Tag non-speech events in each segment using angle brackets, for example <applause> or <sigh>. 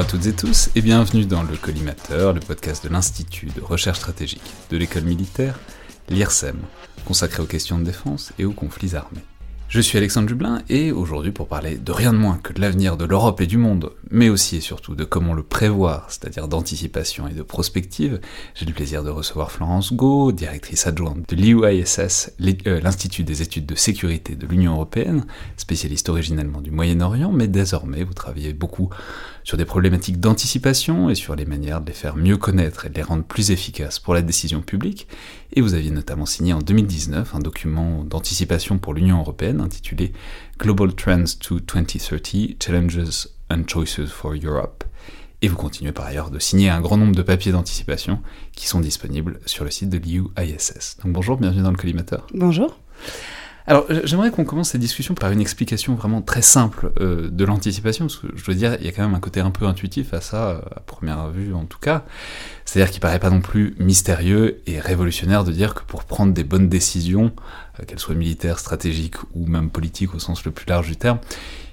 Bonjour à toutes et tous et bienvenue dans le Collimateur, le podcast de l'Institut de recherche stratégique de l'école militaire, l'IRSEM, consacré aux questions de défense et aux conflits armés. Je suis Alexandre Dublin et aujourd'hui pour parler de rien de moins que de l'avenir de l'Europe et du monde, mais aussi et surtout de comment le prévoir, c'est-à-dire d'anticipation et de prospective, j'ai le plaisir de recevoir Florence Go, directrice adjointe de l'IUISS, euh, l'Institut des études de sécurité de l'Union Européenne, spécialiste originellement du Moyen-Orient, mais désormais vous travaillez beaucoup sur des problématiques d'anticipation et sur les manières de les faire mieux connaître et de les rendre plus efficaces pour la décision publique, et vous aviez notamment signé en 2019 un document d'anticipation pour l'Union Européenne intitulé Global Trends to 2030 Challenges and Choices for Europe. Et vous continuez par ailleurs de signer un grand nombre de papiers d'anticipation qui sont disponibles sur le site de l'IUISS. Donc bonjour, bienvenue dans le collimateur. Bonjour. Alors, j'aimerais qu'on commence cette discussion par une explication vraiment très simple euh, de l'anticipation, parce que je dois dire, il y a quand même un côté un peu intuitif à ça, euh, à première vue en tout cas. C'est-à-dire qu'il paraît pas non plus mystérieux et révolutionnaire de dire que pour prendre des bonnes décisions, euh, qu'elles soient militaires, stratégiques ou même politiques au sens le plus large du terme,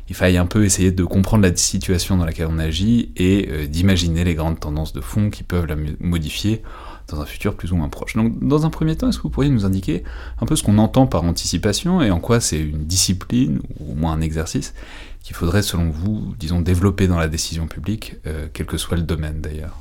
il faille un peu essayer de comprendre la situation dans laquelle on agit et d'imaginer les grandes tendances de fond qui peuvent la modifier dans un futur plus ou moins proche. Donc, dans un premier temps, est-ce que vous pourriez nous indiquer un peu ce qu'on entend par anticipation et en quoi c'est une discipline, ou au moins un exercice, qu'il faudrait, selon vous, disons, développer dans la décision publique, euh, quel que soit le domaine d'ailleurs?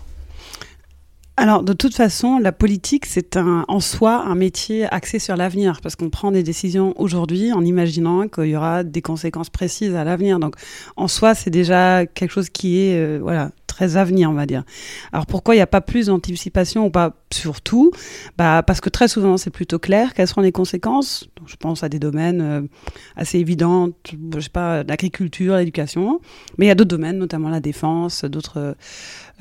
Alors, de toute façon, la politique, c'est en soi un métier axé sur l'avenir, parce qu'on prend des décisions aujourd'hui en imaginant qu'il y aura des conséquences précises à l'avenir. Donc, en soi, c'est déjà quelque chose qui est, euh, voilà, très avenir, on va dire. Alors pourquoi il n'y a pas plus d'anticipation ou pas surtout? Bah, Parce que très souvent, c'est plutôt clair quelles seront les conséquences. je pense à des domaines euh, assez évidents, je sais pas, l'agriculture, l'éducation. Mais il y a d'autres domaines, notamment la défense, d'autres.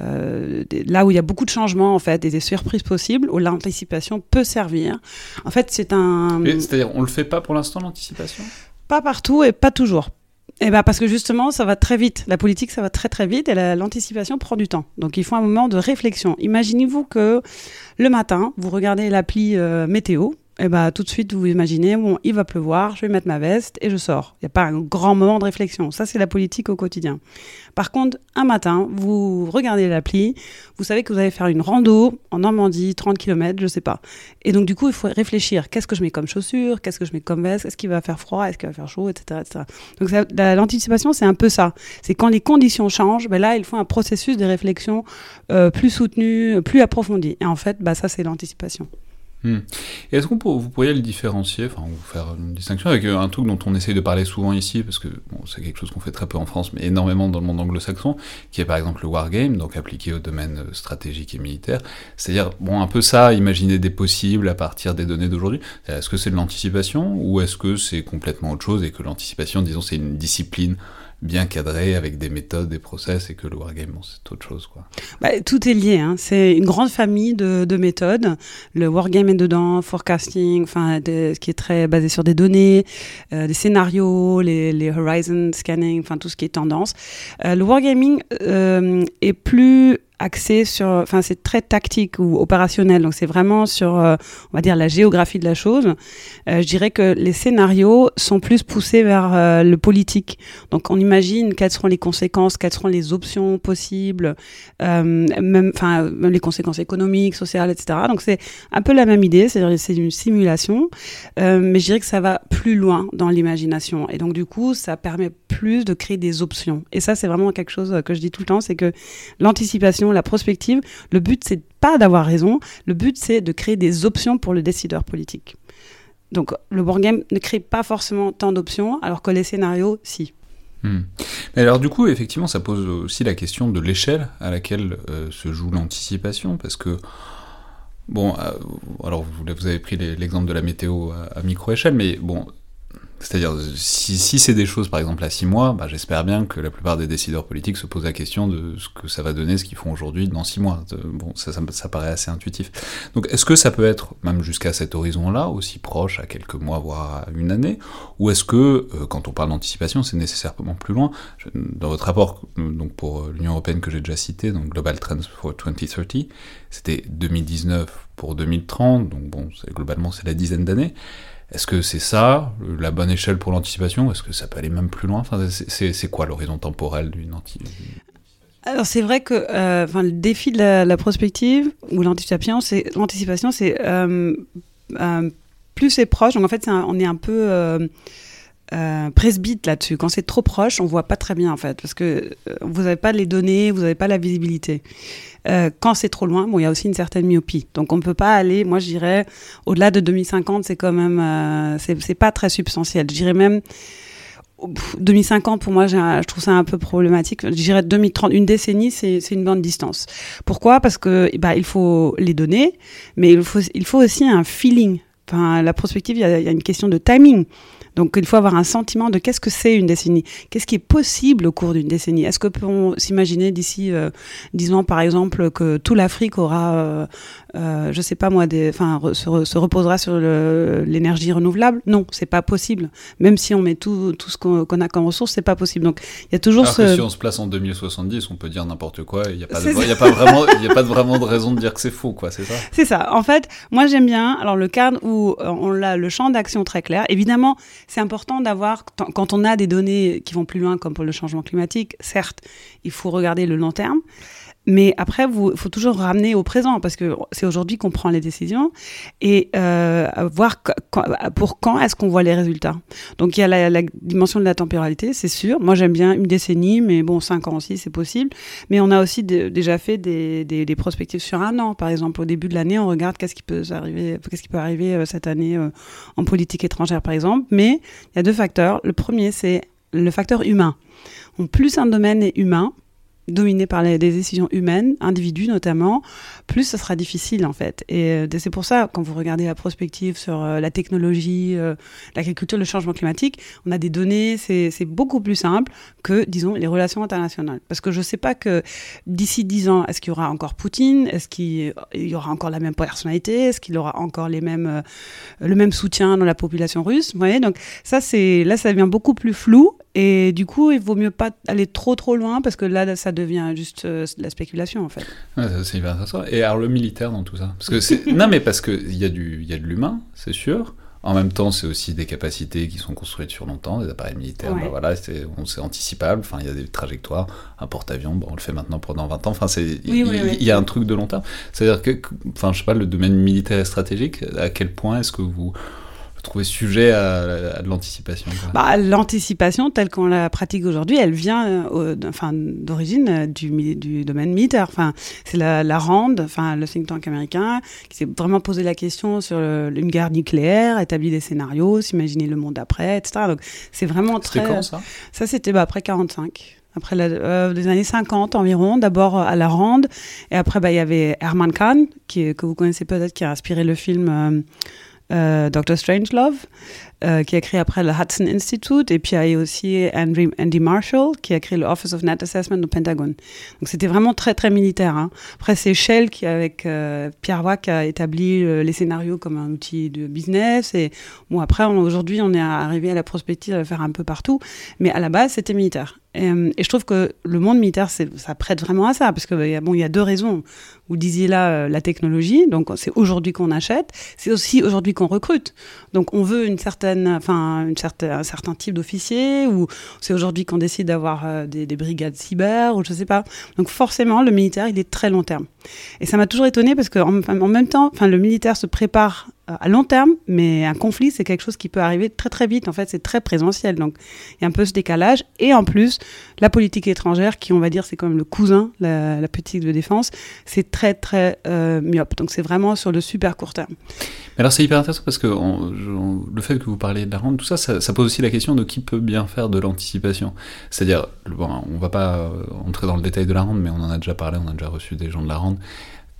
Euh, là où il y a beaucoup de changements, en fait, et des surprises possibles, où l'anticipation peut servir. En fait, c'est un. C'est-à-dire, on ne le fait pas pour l'instant, l'anticipation? Pas partout et pas toujours. Eh ben parce que justement, ça va très vite. La politique, ça va très très vite et l'anticipation prend du temps. Donc il faut un moment de réflexion. Imaginez-vous que le matin, vous regardez l'appli euh, météo et eh bah, tout de suite, vous imaginez, bon, il va pleuvoir, je vais mettre ma veste et je sors. Il n'y a pas un grand moment de réflexion. Ça, c'est la politique au quotidien. Par contre, un matin, vous regardez l'appli, vous savez que vous allez faire une rando en Normandie, 30 km, je sais pas. Et donc, du coup, il faut réfléchir. Qu'est-ce que je mets comme chaussures? Qu'est-ce que je mets comme veste? Est-ce qu'il va faire froid? Est-ce qu'il va faire chaud? Etc., Donc, l'anticipation, c'est un peu ça. C'est quand les conditions changent, ben là, il faut un processus de réflexion euh, plus soutenu, plus approfondi. Et en fait, bah, ça, c'est l'anticipation. Hmm. Est-ce que vous pourriez le différencier, enfin, vous faire une distinction avec un truc dont on essaye de parler souvent ici, parce que bon, c'est quelque chose qu'on fait très peu en France, mais énormément dans le monde anglo-saxon, qui est par exemple le wargame, donc appliqué au domaine euh, stratégique et militaire. C'est-à-dire, bon, un peu ça, imaginer des possibles à partir des données d'aujourd'hui. Est-ce que c'est de l'anticipation, ou est-ce que c'est complètement autre chose, et que l'anticipation, disons, c'est une discipline bien cadré avec des méthodes, des process, et que le wargame, c'est autre chose. Quoi. Bah, tout est lié. Hein. C'est une grande famille de, de, méthodes. Le wargame est dedans, forecasting, enfin, ce qui est très basé sur des données, euh, des scénarios, les, les, horizon scanning, tout ce qui est tendance. Euh, le wargaming euh, est plus axé sur, enfin c'est très tactique ou opérationnel, donc c'est vraiment sur, euh, on va dire la géographie de la chose. Euh, je dirais que les scénarios sont plus poussés vers euh, le politique. Donc on imagine quelles seront les conséquences, quelles seront les options possibles, même, enfin même les conséquences économiques, sociales, etc. Donc c'est un peu la même idée, c'est-à-dire c'est une simulation, mais je dirais que ça va plus loin dans l'imagination et donc du coup ça permet plus de créer des options. Et ça c'est vraiment quelque chose que je dis tout le temps, c'est que l'anticipation la prospective, le but, c'est pas d'avoir raison, le but, c'est de créer des options pour le décideur politique. Donc, le wargame ne crée pas forcément tant d'options, alors que les scénarios, si. Hmm. Mais alors du coup, effectivement, ça pose aussi la question de l'échelle à laquelle euh, se joue l'anticipation, parce que, bon, euh, alors vous, avez pris l'exemple de la météo à micro-échelle, mais bon, c'est-à-dire, si, c'est des choses, par exemple, à six mois, bah, j'espère bien que la plupart des décideurs politiques se posent la question de ce que ça va donner, ce qu'ils font aujourd'hui dans six mois. Bon, ça, ça, paraît assez intuitif. Donc, est-ce que ça peut être, même jusqu'à cet horizon-là, aussi proche, à quelques mois, voire à une année? Ou est-ce que, euh, quand on parle d'anticipation, c'est nécessairement plus loin? Dans votre rapport, donc pour euh, l'Union Européenne que j'ai déjà cité, donc Global Trends for 2030, c'était 2019 pour 2030, donc bon, globalement, c'est la dizaine d'années. Est-ce que c'est ça, la bonne échelle pour l'anticipation Est-ce que ça peut aller même plus loin? Enfin, C'est quoi l'horizon temporel d'une anticipation? Alors c'est vrai que euh, le défi de la, prospective ou l'anticipation, c'est l'anticipation, c'est euh, euh, plus c'est proche. Donc en fait, on est un peu presbyte là-dessus. Quand c'est trop proche, on voit pas très bien en fait, parce que vous n'avez pas les données, vous n'avez pas la visibilité. quand c'est trop loin, bon, il y a aussi une certaine myopie. Donc on ne peut pas aller. Moi, je dirais au-delà de 2050, c'est quand même, c'est pas très substantiel. Je dirais même 2050, pour moi, je trouve ça un peu problématique. Je dirais 2030, une décennie, c'est une bonne distance. Pourquoi? Parce que bah, il faut les donner, mais il faut, aussi un feeling. Enfin, la prospective, il y a une question de timing. Donc il faut avoir un sentiment de qu'est-ce que c'est une décennie, qu'est-ce qui est possible au cours d'une décennie? Est-ce que peut-on s'imaginer d'ici euh, 10 ans, par exemple, que tout l'Afrique aura, euh, euh, je sais pas moi, des, enfin, se, se, reposera sur l'énergie renouvelable? Non, c'est pas possible. Même si on met tout, tout ce qu'on a comme ressources, c'est pas possible. Donc il y a toujours Alors ce. Que si on se place en 2070, on peut dire n'importe quoi. Il n'y a pas, de, y a pas vraiment, il a pas de, vraiment de raison de dire que c'est faux, quoi. C'est ça? C'est ça. En fait, moi j'aime bien. Alors le cadre où on a le champ d'action très clair. Évidemment, c'est important d'avoir, quand on a des données qui vont plus loin, comme pour le changement climatique, certes, il faut regarder le long terme. Mais après, il faut toujours ramener au présent parce que c'est aujourd'hui qu'on prend les décisions et euh, voir pour quand est-ce qu'on voit les résultats. Donc il y a la, dimension de la temporalité, c'est sûr. Moi j'aime bien une décennie, mais bon, cinq ans aussi c'est possible. Mais on a aussi déjà fait des, des, des, prospectives sur un an. Par exemple, au début de l'année, on regarde qu'est-ce qui peut arriver, qu'est-ce qui peut arriver euh, cette année euh, en politique étrangère, par exemple. Mais il y a deux facteurs. Le premier, c'est le facteur humain. Donc, plus un domaine est humain, dominé par des décisions humaines, individus notamment, plus ça sera difficile en fait. Et euh, c'est pour ça, quand vous regardez la prospective sur euh, la technologie, euh, l'agriculture, le changement climatique, on a des données, c'est beaucoup plus simple que, disons, les relations internationales. Parce que je ne sais pas que d'ici dix ans, est-ce qu'il y aura encore Poutine? Est-ce qu'il y aura encore la même personnalité? Est-ce qu'il aura encore les mêmes, le même soutien dans la population russe? Vous voyez? Donc ça, là, ça devient beaucoup plus flou et du coup, il vaut mieux pas aller trop trop loin parce que là, ça devient juste euh, de la spéculation en fait. Ouais, c'est hyper intéressant. Et alors le militaire dans tout ça? Parce que non mais parce que il y a du il y a de l'humain, c'est sûr. En même temps, c'est aussi des capacités qui sont construites sur longtemps, des appareils militaires. Ouais. Bah voilà, c'est anticipable. Enfin, il y a des trajectoires. Un porte-avions, bon, on le fait maintenant pendant 20 ans. Enfin, il oui, oui, oui. y, a un truc de long terme. C'est-à-dire que, enfin, je sais pas, le domaine militaire et stratégique. À quel point est-ce que vous trouver sujet à, à de l'anticipation bah, L'anticipation, telle qu'on la pratique aujourd'hui, elle vient euh, enfin, d'origine euh, du, du, domaine militaire. Enfin, c'est la, la, RAND, enfin, le think tank américain, qui s'est vraiment posé la question sur le, une guerre nucléaire, établi des scénarios, s'imaginer le monde après, etc. Donc, c'est vraiment très. C'était quand ça? Ça, c'était bah, après 45 après la, euh, les années 50 environ, d'abord à la RAND, et après bah, il y avait Herman Kahn, qui, que vous connaissez peut-être, qui a inspiré le film euh, Dr. Strangelove, euh, qui a créé après le Hudson Institute, et puis il y a aussi Andy, Marshall, qui a créé le Office of Net Assessment au Pentagone. Donc c'était vraiment très très militaire. Hein. Après c'est Shell qui, avec euh, Pierre Wack, a établi les scénarios comme un outil de business. Et bon après aujourd'hui on est arrivé à la prospective à le faire un peu partout, mais à la base c'était militaire. Et, et, je trouve que le monde militaire, ça prête vraiment à ça, parce que bon, il y a deux raisons. Vous disiez là euh, la technologie, donc c'est aujourd'hui qu'on achète, c'est aussi aujourd'hui qu'on recrute. Donc on veut une certaine, enfin une certaine, un certain type d'officier, ou c'est aujourd'hui qu'on décide d'avoir euh, des, des, brigades cyber, ou je sais pas. Donc forcément, le militaire, il est très long terme. Et ça m'a toujours étonné parce qu'en en même temps, enfin le militaire se prépare à long terme, mais un conflit, c'est quelque chose qui peut arriver très très vite. En fait, c'est très présentiel. Donc, il y a un peu ce décalage. Et en plus, la politique étrangère, qui on va dire, c'est quand même le cousin, la, la politique de défense, c'est très très euh, myope. Donc, c'est vraiment sur le super court terme. Mais alors, c'est hyper intéressant parce que le fait que vous parliez de la rente, tout ça, ça, pose aussi la question de qui peut bien faire de l'anticipation. C'est-à-dire, bon, on va pas entrer dans le détail de la rente, mais on en a déjà parlé, on a déjà reçu des gens de la rente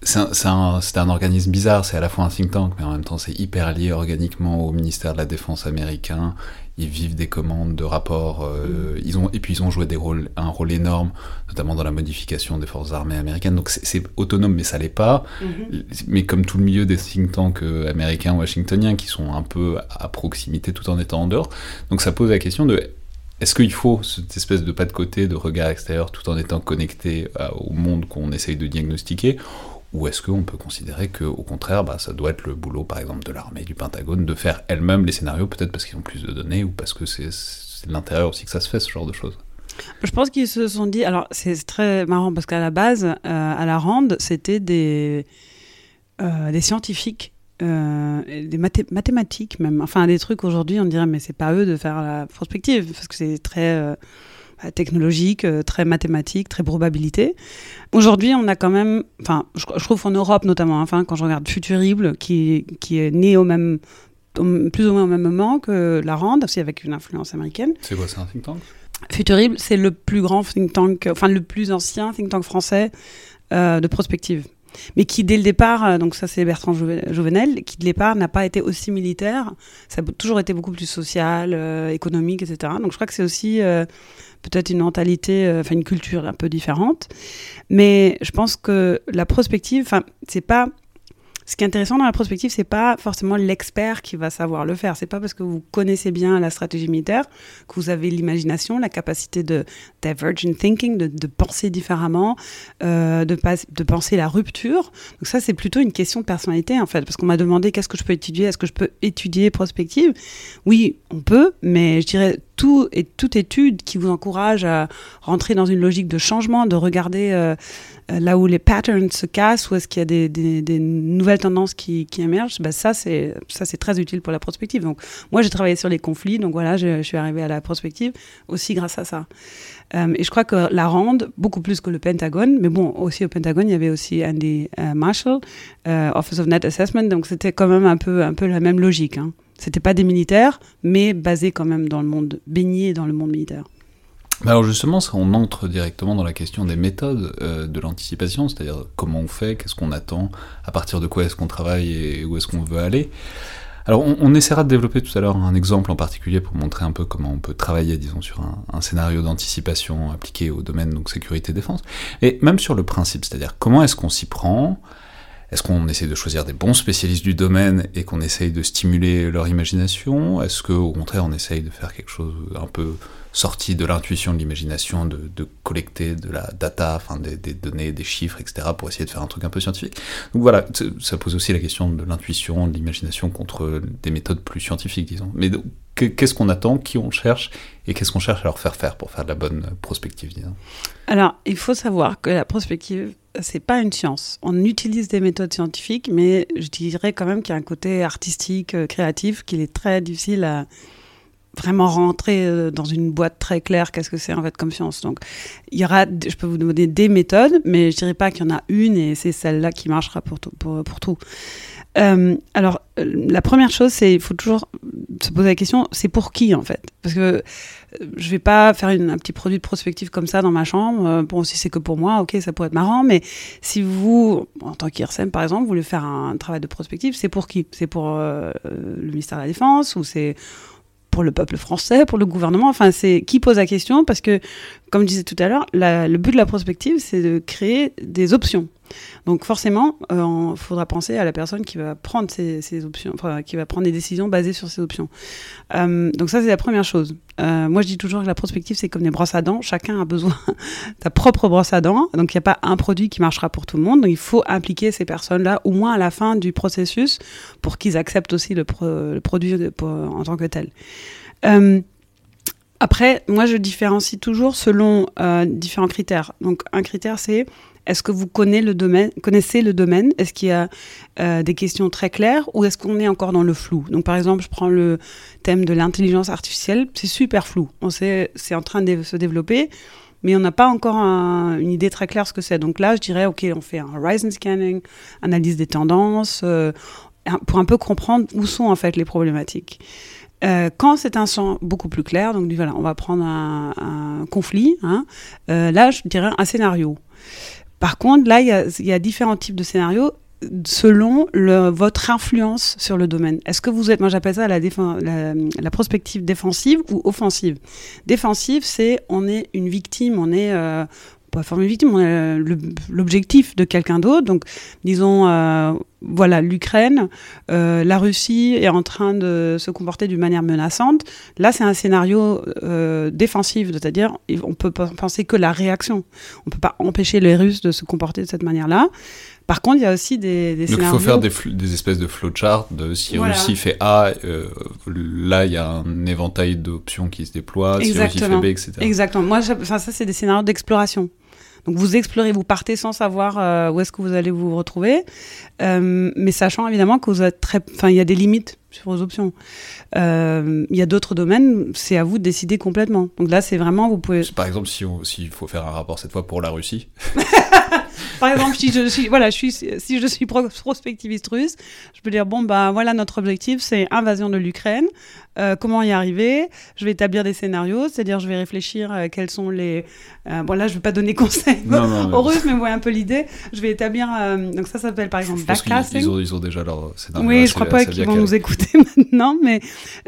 c'est un, un, un, organisme bizarre, c'est à la fois un think tank, mais en même temps c'est hyper lié organiquement au ministère de la Défense américain. Ils vivent des commandes de rapports, euh, ils ont, et puis ils ont joué des rôles, un rôle énorme, notamment dans la modification des forces armées américaines. Donc c'est autonome, mais ça l'est pas. Mm -hmm. Mais comme tout le milieu des think tanks euh, américains, washingtoniens, qui sont un peu à proximité tout en étant en dehors. Donc ça pose la question de est-ce qu'il faut cette espèce de pas de côté, de regard extérieur, tout en étant connecté à, au monde qu'on essaye de diagnostiquer? Ou est-ce qu'on peut considérer qu'au contraire, bah, ça doit être le boulot, par exemple, de l'armée, du Pentagone, de faire elle-même les scénarios, peut-être parce qu'ils ont plus de données, ou parce que c'est de l'intérieur aussi que ça se fait, ce genre de choses? Je pense qu'ils se sont dit. Alors, c'est très marrant parce qu'à la base, euh, à la Rande, c'était des, euh, scientifiques. des mathématiques même enfin des trucs aujourd'hui on dirait mais c'est pas eux de faire la prospective parce que c'est très technologique, très mathématique, très probabilité. Aujourd'hui, on a quand même, enfin, je, trouve en Europe notamment, enfin, quand je regarde Futurible, qui, qui est né au même, plus ou moins au même moment que la Rande, aussi avec une influence américaine. C'est quoi, c'est un think tank? Futurible, c'est le plus grand think tank, enfin le plus ancien think tank français euh, de prospective. Mais qui, dès le départ, euh, donc ça c'est Bertrand Jouvenel, qui dès le départ n'a pas été aussi militaire, ça a toujours été beaucoup plus social, euh, économique, etc. Donc je crois que c'est aussi peut-être une mentalité, enfin une culture un peu différente. Mais je pense que la prospective, enfin, c'est pas ce qui est intéressant dans la prospective, c'est pas forcément l'expert qui va savoir le faire. C'est pas parce que vous connaissez bien la stratégie militaire que vous avez l'imagination, la capacité de divergent thinking, de, penser différemment, euh, de, de penser la rupture. Donc ça, c'est plutôt une question de personnalité en fait, parce qu'on m'a demandé qu'est-ce que je peux étudier, est-ce que je peux étudier prospective? Oui, on peut, mais je dirais tout et toute étude qui vous encourage à rentrer dans une logique de changement, de regarder euh, euh, là où les patterns se cassent, où est-ce qu'il y a des, nouvelles tendances qui, émergent, bah ça c'est ça c'est très utile pour la prospective. Donc moi j'ai travaillé sur les conflits, donc voilà je, suis arrivée à la prospective aussi grâce à ça. Euh, et je crois que la RAND, beaucoup plus que le Pentagone, mais bon, aussi au Pentagone, il y avait aussi Andy Marshall, Office of Net Assessment, donc c'était quand même un peu, un peu la même logique. Hein. C'était pas des militaires, mais basé quand même dans le monde, baigné dans le monde militaire. Alors justement, on entre directement dans la question des méthodes euh, de l'anticipation, c'est-à-dire comment on fait, qu'est-ce qu'on attend, à partir de quoi est-ce qu'on travaille et où est-ce qu'on veut aller. Alors on, essaiera de développer tout à l'heure un exemple en particulier pour montrer un peu comment on peut travailler, disons, sur un, scénario d'anticipation appliqué au domaine donc sécurité-défense, et même sur le principe, c'est-à-dire comment est-ce qu'on s'y prend, est-ce qu'on essaie de choisir des bons spécialistes du domaine et qu'on essaye de stimuler leur imagination? Est-ce qu'au contraire on essaye de faire quelque chose un peu sorti de l'intuition, de l'imagination, de, collecter de la data, enfin des, données, des chiffres, etc., pour essayer de faire un truc un peu scientifique? Donc voilà, ça pose aussi la question de l'intuition, de l'imagination contre des méthodes plus scientifiques, disons. Mais qu'est-ce qu'on attend, qui on cherche, et qu'est-ce qu'on cherche à leur faire faire pour faire de la bonne prospective, disons? Alors, il faut savoir que la prospective, c'est pas une science. On utilise des méthodes scientifiques, mais je dirais quand même qu'il y a un côté artistique, euh, créatif, qu'il est très difficile à vraiment rentrer euh, dans une boîte très claire qu'est-ce que c'est en fait comme science. Donc, il y aura, je peux vous donner des méthodes, mais je dirais pas qu'il y en a une et c'est celle-là qui marchera pour tout. Pour, pour tout. Euh, alors, euh, la première chose, c'est il faut toujours se poser la question, c'est pour qui en fait? Parce que je vais pas faire un petit produit de prospective comme ça dans ma chambre. Bon, si c'est que pour moi, ok, ça pourrait être marrant, mais si vous, en tant qu'IRSEM par exemple, voulez faire un travail de prospective, c'est pour qui? C'est pour le ministère de la Défense ou c'est pour le peuple français, pour le gouvernement. Enfin, c'est qui pose la question parce que, comme je disais tout à l'heure, le but de la prospective, c'est de créer des options. Donc forcément, il euh, faudra penser à la personne qui va prendre ces, options, enfin, qui va prendre des décisions basées sur ces options. Euh, donc ça, c'est la première chose. Euh, moi, je dis toujours que la prospective, c'est comme des brosses à dents. Chacun a besoin <laughs> de sa propre brosse à dents. Donc il n'y a pas un produit qui marchera pour tout le monde. Donc il faut impliquer ces personnes-là, au moins à la fin du processus, pour qu'ils acceptent aussi le, produit en tant que tel. après, moi, je différencie toujours selon différents critères. Donc, un critère, c'est est-ce que vous connaissez le domaine, Est-ce qu'il y a euh, des questions très claires ou est-ce qu'on est encore dans le flou? Donc par exemple, je prends le thème de l'intelligence artificielle, c'est super flou. On sait, c'est en train de se développer, mais on n'a pas encore une idée très claire de ce que c'est. Donc là, je dirais, ok, on fait un horizon scanning, analyse des tendances, euh, pour un peu comprendre où sont en fait les problématiques. Euh, quand c'est un champ beaucoup plus clair, donc voilà, on va prendre un, conflit, hein, là je dirais un scénario. Par contre, là, il y a, différents types de scénarios selon votre influence sur le domaine. Est-ce que vous êtes, moi j'appelle ça la, prospective défensive ou offensive? Défensive, c'est on est une victime, on est, euh, pas former victime, on est l'objectif de quelqu'un d'autre. Donc, disons, euh, voilà, l'Ukraine, euh, la Russie est en train de se comporter d'une manière menaçante. Là, c'est un scénario euh, défensif, c'est-à-dire on peut penser que la réaction. On peut pas empêcher les Russes de se comporter de cette manière-là. Par contre, il y a aussi des, des Donc il faut faire des, espèces de flowchart de si Voilà. Russie fait A, euh, là il y a un éventail d'options qui se déploie, si Russie fait Exactement. B, etc. Exactement. Moi, enfin, ça, c'est des scénarios d'exploration. Donc, vous explorez, vous partez sans savoir euh, où est-ce que vous allez vous retrouver, euh, mais sachant évidemment que vous êtes très, enfin, il y a des limites sur vos options. Euh, Il y a d'autres domaines, c'est à vous de décider complètement. Donc là, c'est vraiment, vous pouvez, Par exemple, si on- s'il faut faire un rapport cette fois pour la Russie, <laughs> par exemple, si je suis, voilà, je suis, si je suis pro- prospectiviste russe, je peux dire bon bah voilà notre objectif, c'est invasion de l'Ukraine. Euh, comment y arriver? Je vais établir des scénarios, c'est-à-dire je vais réfléchir euh, quels sont les. Euh, bon là, je vais pas donner conseil Non, non, aux Russes, mais vous voyez un peu l'idée. Je vais établir. euh, donc ça s'appelle par exemple backcasting. ils ont, ils ont déjà leur scénario. Oui, assez- je crois pas qu'ils vont nous écouter <laughs> maintenant, mais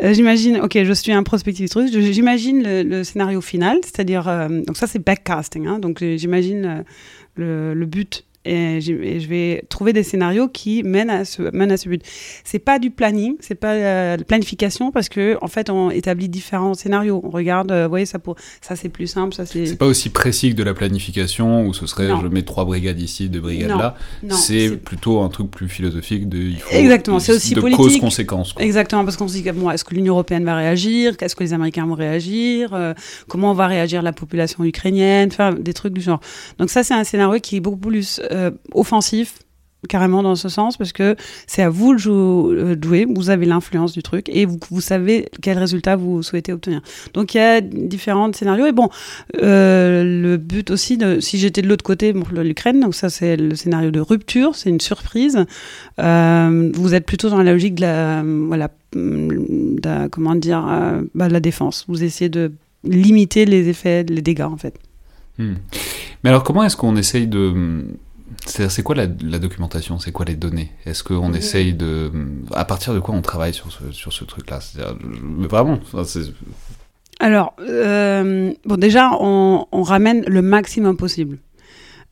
j'imagine, ok, je suis un prospectiviste russe, j'imagine le, le scénario final, c'est-à-dire, donc ça c'est backcasting, hein, donc j'imagine le, le but et, je vais trouver des scénarios qui mènent à ce, mènent à ce but. C'est pas du planning, c'est pas euh, de planification parce que en fait on établit différents scénarios. On regarde, euh, vous voyez, ça, pour, ça c'est plus simple, ça c'est. C'est pas aussi précis que de la planification où ce serait Non. je mets trois brigades ici, deux brigades Non, là. C'est plutôt un truc plus philosophique de il faut Exactement, c'est aussi de politique. cause-conséquence. quoi. Exactement, parce qu'on se dit bon, est-ce que l'Union européenne va réagir? Est-ce que les Américains vont réagir? Euh, Comment va réagir la population ukrainienne? Enfin, des trucs du genre. Donc ça, c'est un scénario qui est beaucoup plus euh, offensif, carrément dans ce sens, parce que c'est à vous de euh, jouer, vous avez l'influence du truc, et vous, savez quel résultat vous souhaitez obtenir. Donc il y a différents scénarios, et bon, euh, le but aussi, si j'étais de l'autre côté, bon, l'Ukraine, donc ça c'est le scénario de rupture, c'est une surprise. Euh, vous êtes plutôt dans la logique de la, voilà, comment dire, euh, bah, la défense. Vous essayez de limiter les effets, les dégâts en fait. Hmm. Mais alors, comment est-ce qu'on essaye de. C'est c'est quoi la, la documentation? C'est quoi les données? Est-ce qu'on essaye de. À partir de quoi on travaille sur ce, sur ce truc-là? Vraiment Alors, euh, bon, déjà, on, on ramène le maximum possible.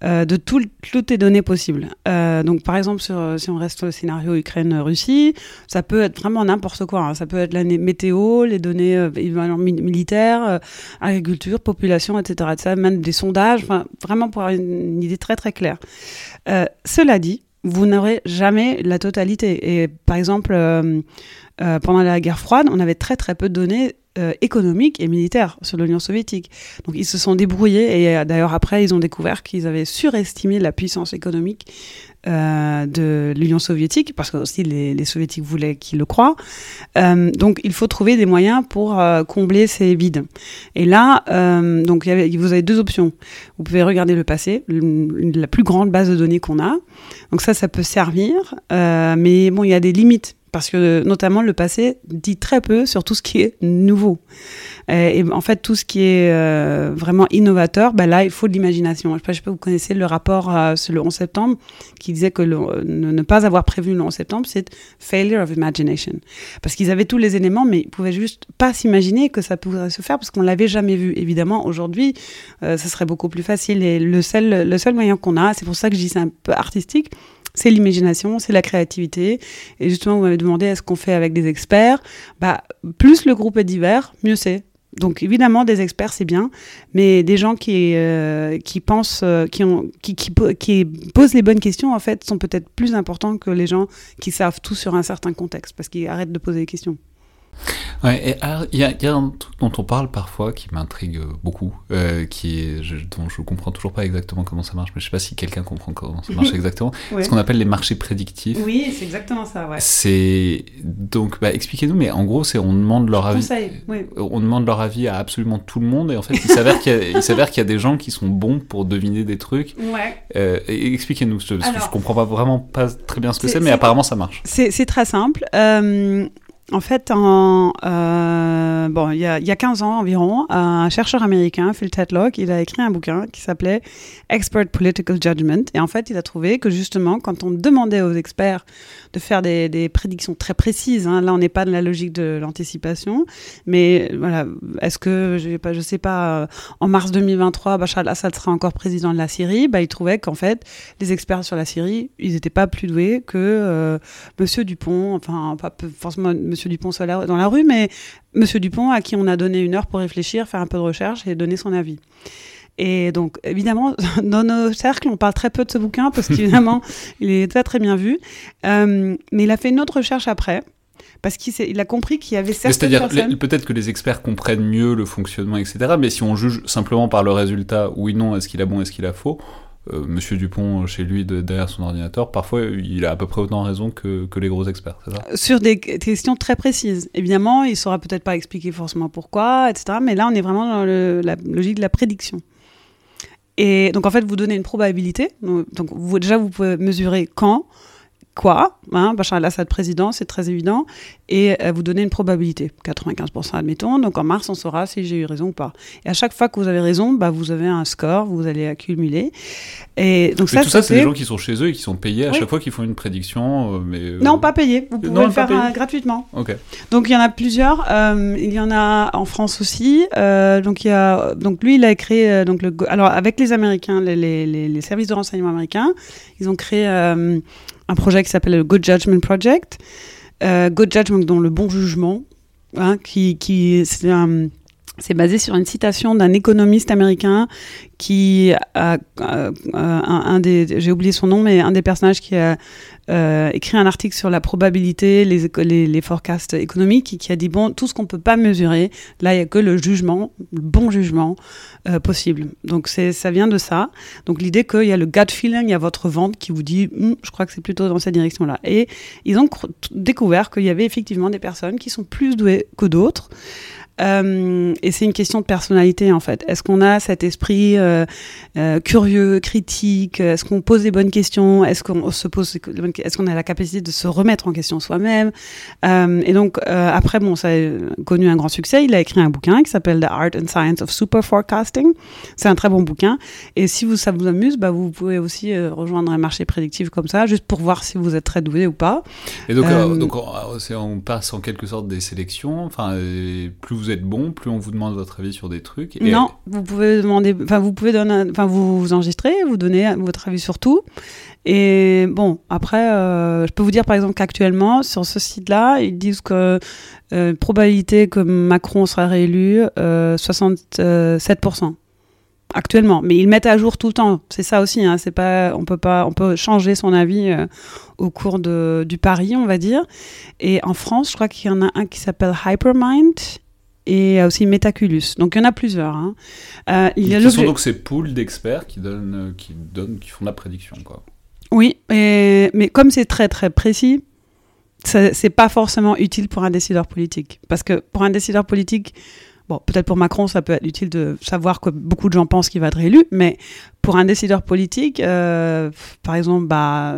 Euh, de tout, toutes les données possibles. Euh, donc, par exemple, sur, si on reste au scénario Ukraine-Russie, ça peut être vraiment n'importe quoi. hein. Ça peut être la météo, les données euh, militaires, euh, agriculture, population, etc., etc., même des sondages, vraiment pour avoir une, une idée très très claire. Euh, cela dit, vous n'aurez jamais la totalité. Et par exemple, euh, euh, pendant la guerre froide, on avait très très peu de données euh, économiques et militaires sur l'Union soviétique. Donc ils se sont débrouillés et euh, d'ailleurs après ils ont découvert qu'ils avaient surestimé la puissance économique euh, de l'Union soviétique parce que aussi les, soviétiques voulaient qu'ils le croient. Donc il faut trouver des moyens pour combler ces vides. Et là, donc vous avez deux options. Vous pouvez regarder le passé, la plus grande base de données qu'on a. Donc ça, ça peut servir, mais bon, il y a des limites parce que notamment le passé dit très peu sur tout ce qui est nouveau. Euh, Et, en fait, tout ce qui est euh, vraiment innovateur, ben là, il faut de l'imagination. Je ne sais pas si vous connaissez le rapport euh, sur le 11 septembre qui disait que le- ne, ne pas avoir prévu le 11 septembre, c'est failure of imagination. Parce qu'ils avaient tous les éléments, mais ils pouvaient juste pas s'imaginer que ça pourrait se faire parce qu'on l'avait jamais vu. Évidemment, aujourd'hui, euh, ça serait beaucoup plus facile. Et le seul, le seul moyen qu'on a, c'est pour ça que je dis c'est un peu artistique, c'est l'imagination, c'est la créativité. Et justement, vous m'avez demandé est-ce qu'on fait avec des experts? Bah, Plus le groupe est divers, mieux c'est. Donc évidemment, des experts, c'est bien, mais des gens qui, euh, qui pensent, euh, qui, qui, qui posent les bonnes questions, en fait, sont peut-être plus importants que les gens qui savent tout sur un certain contexte, parce qu'ils arrêtent de poser des questions. Ouais, et alors, il y, a- il y a un truc dont on parle parfois qui m'intrigue beaucoup, euh, qui est, je, dont je comprends toujours pas exactement comment ça marche, mais je sais pas si quelqu'un comprend comment ça marche <laughs> exactement. Ouais. Ce qu'on appelle les marchés prédictifs. Oui, c'est exactement ça, ouais. C'est donc, bah, expliquez-nous, mais en gros, c'est on demande leur avis. Conseil, oui. On demande leur avis à absolument tout le monde, et en fait, il s'avère qu'il y, qu'il y a des gens qui sont bons pour deviner des trucs. Ouais. Euh, expliquez-nous, parce que je comprends pas vraiment pas très bien ce que c'est- mais apparemment ça marche. C'est c'est très simple. Euh, en fait, euh, bon, il y, a, il y a 15 ans environ, un chercheur américain, Phil Tetlock, il a écrit un bouquin qui s'appelait Expert Political Judgment. Et en fait, il a trouvé que justement, quand on demandait aux experts de faire des, prédictions très précises, hein, là, on n'est pas dans la logique de l'anticipation, mais voilà, est-ce que, je je sais pas euh, en mars 2023, Bachar al-Assad sera encore président de la Syrie? Bah, Il trouvait qu'en fait, les experts sur la Syrie, ils n'étaient pas plus doués que euh, Monsieur Dupont, enfin, forcément Monsieur Dupont soit là- dans la rue, mais Monsieur Dupont à qui on a donné une heure pour réfléchir, faire un peu de recherche et donner son avis. Et donc, évidemment, <laughs> dans nos cercles, on parle très peu de ce bouquin parce qu'évidemment, <laughs> il est très très bien vu. Euh, mais il a fait une autre recherche après. Parce qu'il a compris qu'il y avait certaines C'est-à-dire, personnes... peut-être que les experts comprennent mieux le fonctionnement, etc. Mais si on juge simplement par le résultat, oui, non, est-ce qu'il a bon, est-ce qu'il a faux, euh, Monsieur Dupont, chez lui, de, derrière son ordinateur, parfois, il a à peu près autant raison que, que les gros experts, c'est ça? Sur des questions très précises. Évidemment, il saura peut-être pas expliquer forcément pourquoi, etc. Mais là, on est vraiment dans la logique de la prédiction. Et donc, en fait, vous donnez une probabilité. Donc, vous, déjà, vous pouvez mesurer quand, quoi, hein, Bachar el-Assad président, c'est très évident, et euh, vous donnez une probabilité, 95% admettons, donc en mars on saura si j'ai eu raison ou pas. Et à chaque fois que vous avez raison, bah, vous avez un score, vous allez accumuler. Et donc ça, tout ça, c'est des gens qui sont chez eux et qui sont payés à chaque fois qu'ils font une prédiction, euh, mais euh, non pas payés, vous pouvez le faire gratuitement. Ok. Donc il y en a plusieurs, il y en a en France aussi. donc il y a, donc lui il a créé donc le, alors avec les Américains, les, les, les services de renseignement américains, ils ont créé un projet qui s'appelle le Good Judgment Project. Euh, Good Judgment, dans le bon jugement, hein, qui, qui c'est basé sur une citation d'un économiste américain qui a, euh, un, des, j'ai oublié son nom, mais un des personnages qui a euh, écrit un article sur la probabilité, les, les, forecasts économiques, et qui a dit bon, tout ce qu'on peut pas mesurer, là il y a que le jugement, le bon jugement euh, possible. Donc c'est, ça vient de ça. Donc l'idée qu'il y a le gut feeling, il y a votre vente qui vous dit, hm, je crois que c'est plutôt dans cette direction-là. Et ils ont découvert qu'il y avait effectivement des personnes qui sont plus douées que d'autres. Euh, et c'est une question de personnalité en fait. Est-ce qu'on a cet esprit euh, euh, curieux, critique? Est-ce qu'on pose des bonnes questions? Est-ce qu'on se pose Est-ce qu'on a la capacité de se remettre en question soi-même? Et donc après, bon, ça a connu un grand succès. Il a écrit un bouquin qui s'appelle The Art and Science of Super Forecasting. C'est un très bon bouquin. Et si vous, ça vous amuse, bah, vous pouvez aussi rejoindre un marché prédictif comme ça, juste pour voir si vous êtes très doué ou pas. Et donc, donc on, on, passe en quelque sorte des sélections. Enfin, plus vous vous êtes bon, plus on vous demande votre avis sur des trucs. Non, vous pouvez demander, enfin vous pouvez donner, enfin vous vous enregistrez, vous donnez votre avis sur tout. Et bon, après, euh, je peux vous dire par exemple qu'actuellement sur ce site-là, ils disent que euh, probabilité que Macron sera réélu, 67%. Euh, actuellement. Mais ils mettent à jour tout le temps. C'est ça aussi. Hein. C'est pas, on peut pas, on peut changer son avis au cours de, du pari, on va dire. Et en France, je crois qu'il y en a un qui s'appelle Hypermind et aussi Metaculus. Donc il y en a plusieurs. Hein. Euh, il y a sont donc ces pools d'experts qui donnent, qui donnent, qui font la prédiction, quoi. Oui, et, mais comme c'est très très précis, c'est pas forcément utile pour un décideur politique. Parce que pour un décideur politique, bon, peut-être pour Macron, ça peut être utile de savoir que beaucoup de gens pensent qu'il va être réélu, mais pour un décideur politique, euh, par exemple, bah,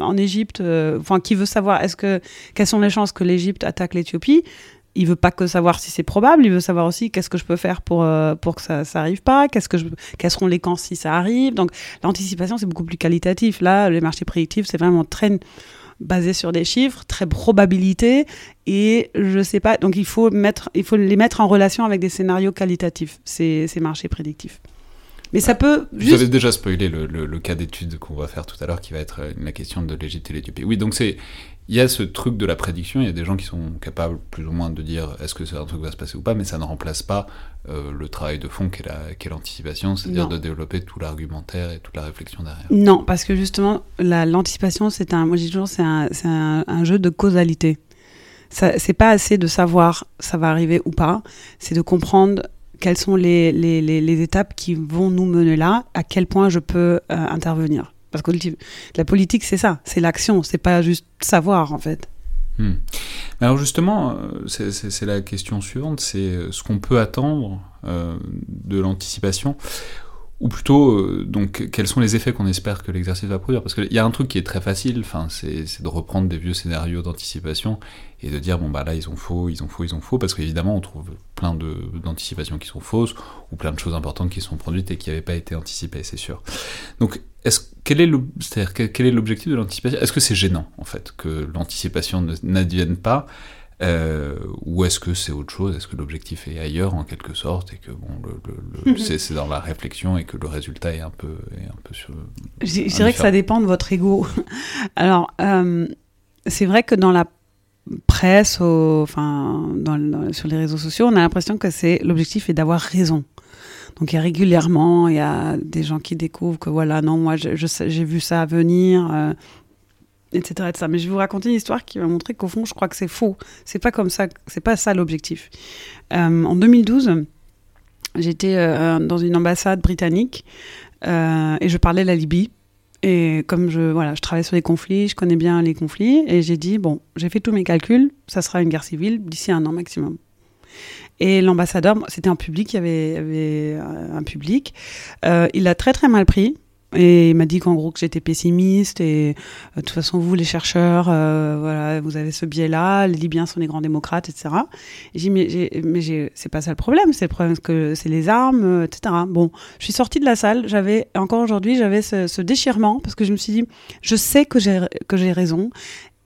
en Égypte, euh, enfin, qui veut savoir est-ce que quelles sont les chances que l'Égypte attaque l'Éthiopie il veut pas que savoir si c'est probable, il veut savoir aussi qu'est-ce que je peux faire pour euh, pour que ça ça arrive pas, qu'est-ce que je quels seront les camps si ça arrive. Donc l'anticipation c'est beaucoup plus qualitatif. Là, les marchés prédictifs c'est vraiment très basé sur des chiffres, très probabilité et je sais pas. Donc il faut mettre il faut les mettre en relation avec des scénarios qualitatifs ces ces marchés prédictifs. Mais ça peut. Vous avez déjà spoilé le, le, cas d'étude qu'on va faire tout à l'heure, qui va être euh, la question de l'Égypte et l'Éthiopie. Oui, donc c'est il y a ce truc de la prédiction, il y a des gens qui sont capables plus ou moins de dire est-ce que un truc va se passer ou pas, mais ça ne remplace pas euh, le travail de fond qui est l'anticipation, c'est-à-dire de développer tout l'argumentaire et toute la réflexion derrière. Non, parce que justement, l'anticipation, c'est un, moi je dis toujours, c'est un, un, un, jeu de causalité. C'est pas assez de savoir ça va arriver ou pas, c'est de comprendre quelles sont les, les, les, étapes qui vont nous mener là, à quel point je peux euh, intervenir. Parce que la politique, c'est ça, c'est l'action, c'est pas juste savoir en fait. Hmm. Alors justement, euh, c'est la question suivante, c'est euh, ce qu'on peut attendre euh, de l'anticipation, ou plutôt, donc, quels sont les effets qu'on espère que l'exercice va produire? Parce qu'il y a un truc qui est très facile, c'est de reprendre des vieux scénarios d'anticipation et de dire bon bah là ils ont faux, ils ont faux, ils ont faux, parce qu'évidemment on trouve plein d'anticipations qui sont fausses ou plein de choses importantes qui sont produites et qui n'avaient pas été anticipées, c'est sûr. Donc quel est l'objectif de l'anticipation? Est-ce que c'est gênant en fait que l'anticipation n'advienne pas? Euh, ou est-ce que c'est autre chose? Est-ce que l'objectif est ailleurs en quelque sorte et que bon, le, <laughs> c'est dans la réflexion et que le résultat est un peu, est un peu sur. Je dirais que ça dépend de votre ego. <laughs> Alors, euh, c'est vrai que dans la presse, enfin, sur les réseaux sociaux, on a l'impression que c'est l'objectif est d'avoir raison. Donc il y a régulièrement, il y a des gens qui découvrent que voilà, non, moi j'ai vu ça venir, euh, etc.. Mais je vais vous raconter une histoire qui va montrer qu'au fond, je crois que c'est faux. C'est pas comme ça, c'est pas ça l'objectif. Euh, en 2012, j'étais euh, dans une ambassade britannique et je parlais la Libye. Et comme je, voilà, je travaille sur les conflits, je connais bien les conflits, et j'ai dit, bon, j'ai fait tous mes calculs, ça sera une guerre civile d'ici un an maximum. Et l'ambassadeur, c'était un public, il y avait, un public, euh, il a très très mal pris. Et il m'a dit qu'en gros que j'étais pessimiste et euh, de toute façon vous les chercheurs, euh, voilà, vous avez ce biais-là, les Libyens sont des grands démocrates, etc. Et j'ai dit mais, mais c'est pas ça le problème, c'est le problème que c'est les armes, etc. Bon, je suis sortie de la salle, j'avais encore aujourd'hui j'avais ce, ce, déchirement parce que je me suis dit je sais que j'ai que j'ai raison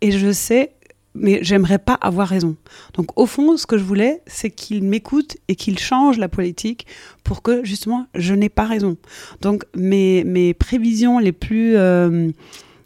et je sais mais j'aimerais pas avoir raison. Donc au fond, ce que je voulais, c'est qu'il m'écoute et qu'il change la politique pour que justement je n'ai pas raison. Donc mes, prévisions les plus... Euh,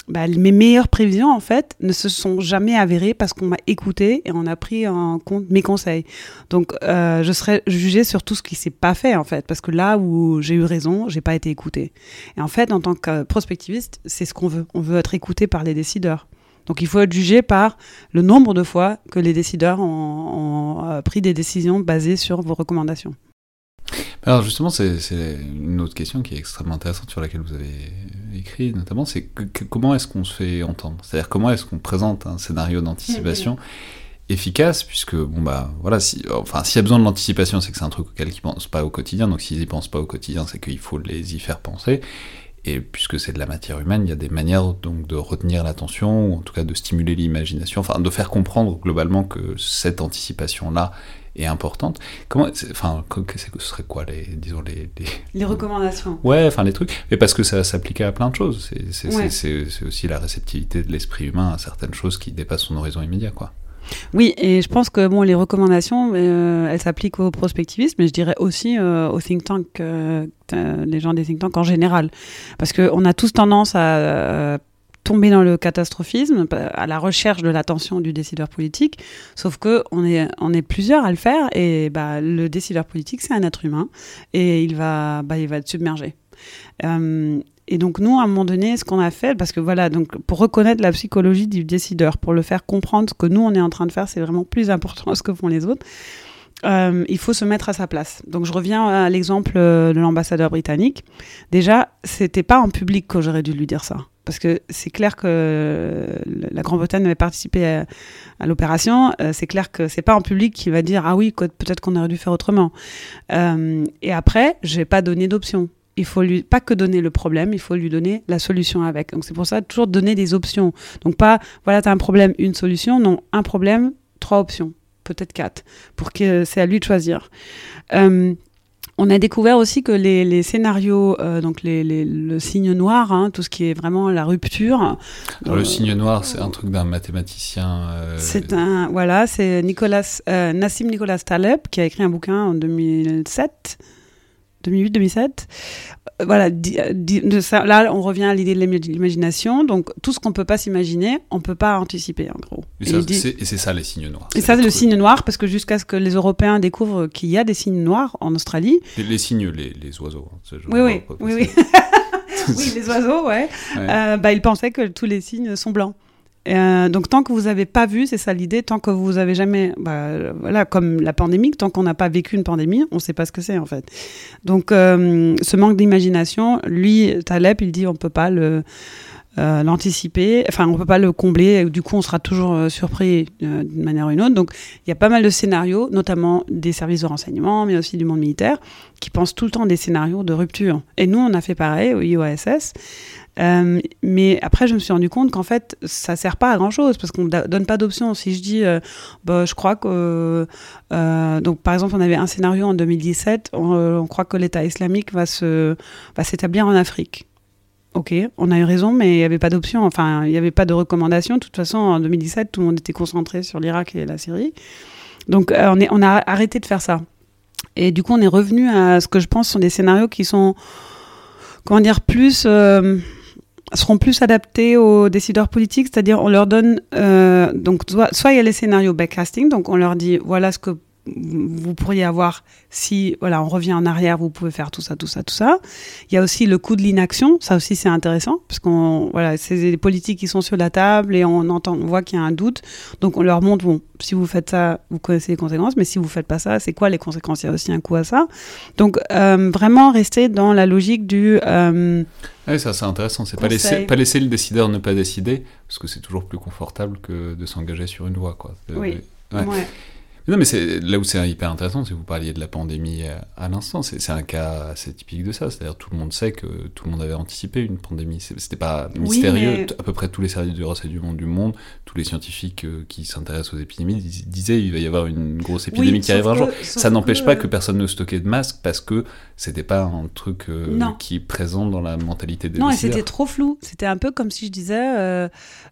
bah, mes meilleures prévisions, en fait, ne se sont jamais avérées parce qu'on m'a écouté et on a pris en compte mes conseils. Donc, euh, je serais jugée sur tout ce qui s'est pas fait, en fait, parce que là où j'ai eu raison, j'ai pas été écoutée. Et en fait, en tant que prospectiviste, c'est ce qu'on veut. On veut être écouté par les décideurs. Donc il faut être jugé par le nombre de fois que les décideurs ont, euh, pris des décisions basées sur vos recommandations. Alors justement, c'est une autre question qui est extrêmement intéressante sur laquelle vous avez écrit notamment, c'est comment est-ce qu'on se fait entendre? C'est-à-dire comment est-ce qu'on présente un scénario d'anticipation <laughs> efficace, puisque bon bah voilà, si, enfin s'il y a besoin de l'anticipation, c'est que c'est un truc auquel ils pensent pas au quotidien, donc s'ils y pensent pas au quotidien, c'est qu'il faut les y faire penser. Et puisque c'est de la matière humaine, il y a des manières donc de retenir l'attention, ou en tout cas de stimuler l'imagination, enfin de faire comprendre globalement que cette anticipation-là est importante. Comment, enfin, ce serait quoi les, disons les, les, recommandations Ouais, enfin les trucs. Mais parce que ça s'applique à plein de choses. C'est aussi la réceptivité de l'esprit humain à certaines choses qui dépassent son horizon immédiat, quoi. Oui, et je pense que bon, les recommandations, euh, elles s'appliquent aux prospectivistes, mais je dirais aussi euh, aux think tanks, euh, les gens des think tanks en général. Parce qu'on a tous tendance à tomber dans le catastrophisme, à la recherche de l'attention du décideur politique, sauf que on est, on est plusieurs à le faire, et bah, le décideur politique, c'est un être humain, et il va, bah, il va être submergé. Et donc nous, à un moment donné, ce qu'on a fait, parce que voilà, donc pour reconnaître la psychologie du décideur, pour le faire comprendre que nous on est en train de faire, c'est vraiment plus important que <laughs> ce que font les autres. Euh, il faut se mettre à sa place. Donc je reviens à l'exemple euh, de l'ambassadeur britannique. Déjà, c'était pas en public que j'aurais dû lui dire ça, parce que c'est clair que la Grande-Bretagne avait participé à, l'opération. Euh, c'est clair que c'est pas en public qu'il va dire ah oui peut-être qu'on aurait dû faire autrement. et après, j'ai pas donné d'option il faut lui pas que donner le problème, il faut lui donner la solution avec. Donc c'est pour ça toujours donner des options. Donc pas voilà, tu as un problème, une solution, non, un problème, trois options, peut-être quatre pour que c'est à lui de choisir. Euh, on a découvert aussi que les, scénarios, euh, donc les, le signe noir, hein, tout ce qui est vraiment la rupture. le euh, signe noir, c'est un truc d'un mathématicien. C'est un, voilà, c'est Nicolas, Nassim Nicolas Taleb qui a écrit un bouquin en 2007 2008-2007. Euh, voilà, de ça, là, on revient à l'idée de l'imagination. Donc, tout ce qu'on ne peut pas s'imaginer, on ne peut pas anticiper, en gros. Et, c'est ça les signes noirs. Et ça, c'est le signe noir, parce que jusqu'à ce que les Européens découvrent qu'il y a des signes noirs en Australie. Les, signes, les, les oiseaux. Hein, oui, oui, oui, oui. <laughs> oui, les oiseaux, ouais. Euh, bah, ils pensaient que tous les signes sont blancs. Euh, donc tant que vous n'avez pas vu, c'est ça l'idée, tant que vous avez jamais, bah, voilà, comme la pandémie, tant qu'on n'a pas vécu une pandémie, on ne sait pas ce que c'est en fait. Donc euh, ce manque d'imagination, lui, Taleb, il dit on peut pas euh, l'anticiper, enfin on peut pas le combler, du coup on sera toujours surpris d'une manière ou d'une autre. Donc il y a pas mal de scénarios, notamment des services de renseignement, mais aussi du monde militaire, qui pensent tout le temps des scénarios de rupture. Et nous on a fait pareil au IOSS. Euh, mais après, je me suis rendu compte qu'en fait, ça sert pas à grand chose parce qu'on ne donne pas d'option. Si je dis, euh, bah, je crois que. Euh, donc, par exemple, on avait un scénario en 2017, on, croit que l'État islamique va s'établir en Afrique. Ok, on a eu raison, mais il n'y avait pas d'option. Enfin, il n'y avait pas de recommandation. De toute façon, en 2017, tout le monde était concentré sur l'Irak et la Syrie. Donc, on, est, on a arrêté de faire ça. Et du coup, on est revenu à ce que je pense sont des scénarios qui sont, comment dire, plus seront plus adaptés aux décideurs politiques, c'est-à-dire on leur donne euh, donc soit, soit il y a les scénarios backcasting, donc on leur dit voilà ce que vous pourriez avoir si voilà on revient en arrière vous pouvez faire tout ça tout ça tout ça. Il y a aussi le coût de l'inaction. Ça aussi c'est intéressant parce qu'on voilà c'est des politiques qui sont sur la table et on entend on voit qu'il y a un doute. Donc on leur montre bon si vous faites ça vous connaissez les conséquences mais si vous faites pas ça c'est quoi les conséquences? Il y a aussi un coût à ça. Donc euh, vraiment rester dans la logique du euh, oui, ça c'est intéressant. C'est pas laisser pas laisser le décideur ne pas décider parce que c'est toujours plus confortable que de s'engager sur une voie quoi. Oui. Ouais. Ouais. Non, mais c'est là où c'est hyper intéressant, c'est que vous parliez de la pandémie à l'instant. C'est un cas assez typique de ça. C'est-à-dire tout le monde sait que tout le monde avait anticipé une pandémie. C'était pas mystérieux. Oui, mais... À peu près tous les services du renseignement du monde, tous les scientifiques euh, qui s'intéressent aux épidémies disaient il va y avoir une grosse épidémie oui, qui arrivera un jour. Ça n'empêche que... pas que personne ne stockait de masques parce que c'était pas un truc euh, qui est présent dans la mentalité des Non, et c'était trop flou. C'était un peu comme si je disais il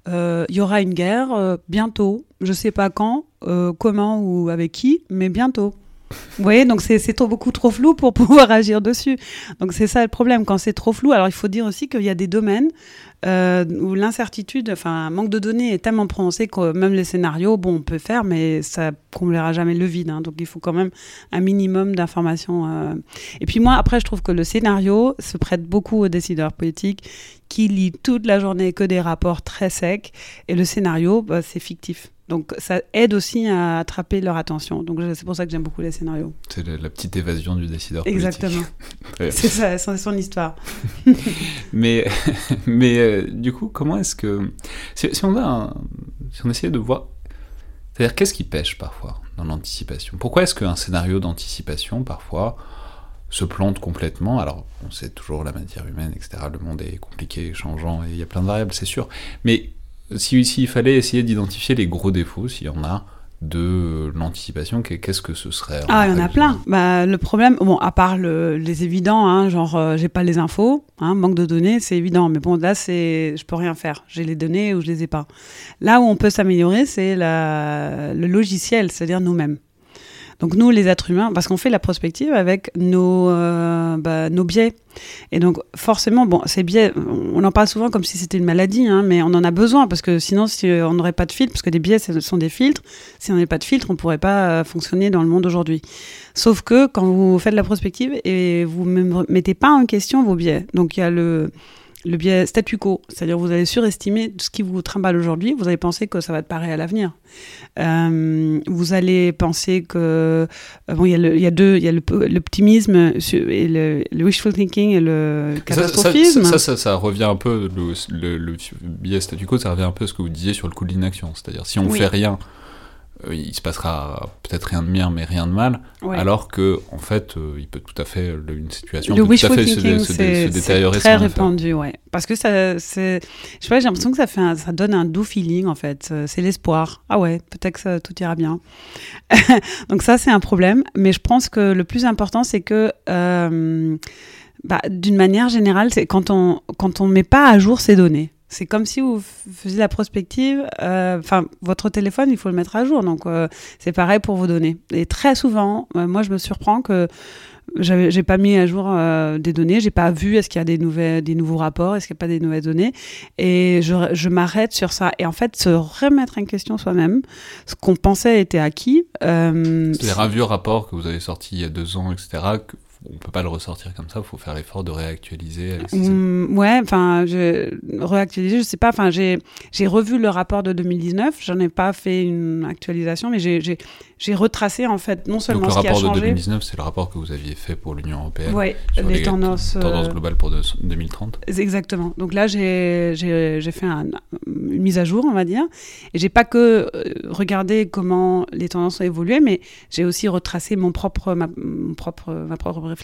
euh, y aura une guerre bientôt je sais pas quand, euh, comment ou avec qui, mais bientôt. Vous voyez, donc c'est beaucoup trop flou pour <laughs> pouvoir agir dessus. Donc c'est ça le problème, quand c'est trop flou. Alors il faut dire aussi qu'il y a des domaines euh, où l'incertitude, enfin un manque de données est tellement prononcé que même les scénarios, bon, on peut faire, mais ça comblera jamais le vide. Hein. donc il faut quand même un minimum d'informations. Euh. Et puis moi, après, je trouve que le scénario se prête beaucoup aux décideurs politiques qui lisent toute la journée que des rapports très secs, et le scénario, bah, c'est fictif. Donc ça aide aussi à attraper leur attention. Donc c'est pour ça que j'aime beaucoup les scénarios. C'est la, petite évasion du décideur Exactement. <laughs> c'est ça, c'est son histoire. <laughs> mais <laughs> mais euh, du coup, comment est-ce que si, on a un, si on essayait de voir, c'est-à-dire qu'est-ce qui pêche parfois dans l'anticipation? Pourquoi est-ce qu'un scénario d'anticipation parfois se plante complètement? Alors, on sait toujours la matière humaine, etc. Le monde est compliqué, changeant, et il y a plein de variables, c'est sûr. Mais s'il si, fallait essayer d'identifier les gros défauts, s'il y en a, de l'anticipation, qu'est-ce que ce serait Ah, il y en a plein. Bah, le problème, bon, à part le, les évidents, hein, genre euh, j'ai pas les infos, hein, manque de données, c'est évident. Mais bon, là, c'est, je peux rien faire. J'ai les données ou je les ai pas. Là où on peut s'améliorer, c'est le logiciel, c'est-à-dire nous-mêmes. Donc nous, les êtres humains, parce qu'on fait la prospective avec nos, euh, bah, nos biais. Et donc forcément, bon, ces biais, on en parle souvent comme si c'était une maladie, hein, mais on en a besoin parce que sinon, si on n'aurait pas de filtre, parce que des biais, ce sont des filtres, si on n'avait pas de filtre, on ne pourrait pas euh, fonctionner dans le monde aujourd'hui. Sauf que quand vous faites la prospective et vous ne mettez pas en question vos biais, donc il y a le le biais statu quo, c'est-à-dire vous allez surestimer ce qui vous trimballe aujourd'hui, vous allez penser que ça va te paraître à l'avenir. Euh, vous allez penser que euh, bon, il y, a le, y a deux, il y a l'optimisme et le, le, wishful thinking et le catastrophisme. Ça, ça, ça, ça revient un peu le, le, biais statu quo, ça revient un peu à ce que vous disiez sur le coup de l'inaction, c'est-à-dire si on oui. fait rien il se passera peut-être rien de bien, mais rien de mal, ouais. alors que en fait, euh, il peut tout à fait une situation le peut tout à fait se, se, se, détériorer. C'est très répandu, ouais. Parce que ça, c'est, je sais j'ai l'impression que ça fait, un, ça donne un doux feeling en fait. C'est l'espoir. Ah ouais, peut-être que ça, tout ira bien. <laughs> Donc ça, c'est un problème. Mais je pense que le plus important, c'est que euh, bah, d'une manière générale, c'est quand on quand on met pas à jour ces données. C'est comme si vous faisiez la prospective. Enfin, euh, votre téléphone, il faut le mettre à jour. Donc, euh, c'est pareil pour vos données. Et très souvent, euh, moi, je me surprends que j'ai pas mis à jour des données, j'ai pas vu est-ce qu'il y a des, nouvelles, des nouveaux rapports, est-ce qu'il n'y a pas des nouvelles données, et je, m'arrête sur ça. Et en fait, se remettre en question soi-même, ce qu'on pensait était acquis. Euh, C'est-à-dire un vieux rapport que vous avez sorti il y a deux ans, etc., on peut pas le ressortir comme ça, il faut faire l'effort de réactualiser. Mmh, ouais, enfin, réactualiser, je sais pas, enfin, j'ai revu le rapport de 2019, j'en ai pas fait une actualisation, mais j'ai retracé en fait non seulement Donc, ce qui a changé. Le rapport de 2019, c'est le rapport que vous aviez fait pour l'Union européenne. Ouais, les, les, tendances, tendances globales pour de, 2030. Exactement. Donc là, j'ai fait un, une mise à jour, on va dire, et j'ai pas que regardé comment les tendances ont évolué, mais j'ai aussi retracé mon propre, ma, mon propre, ma propre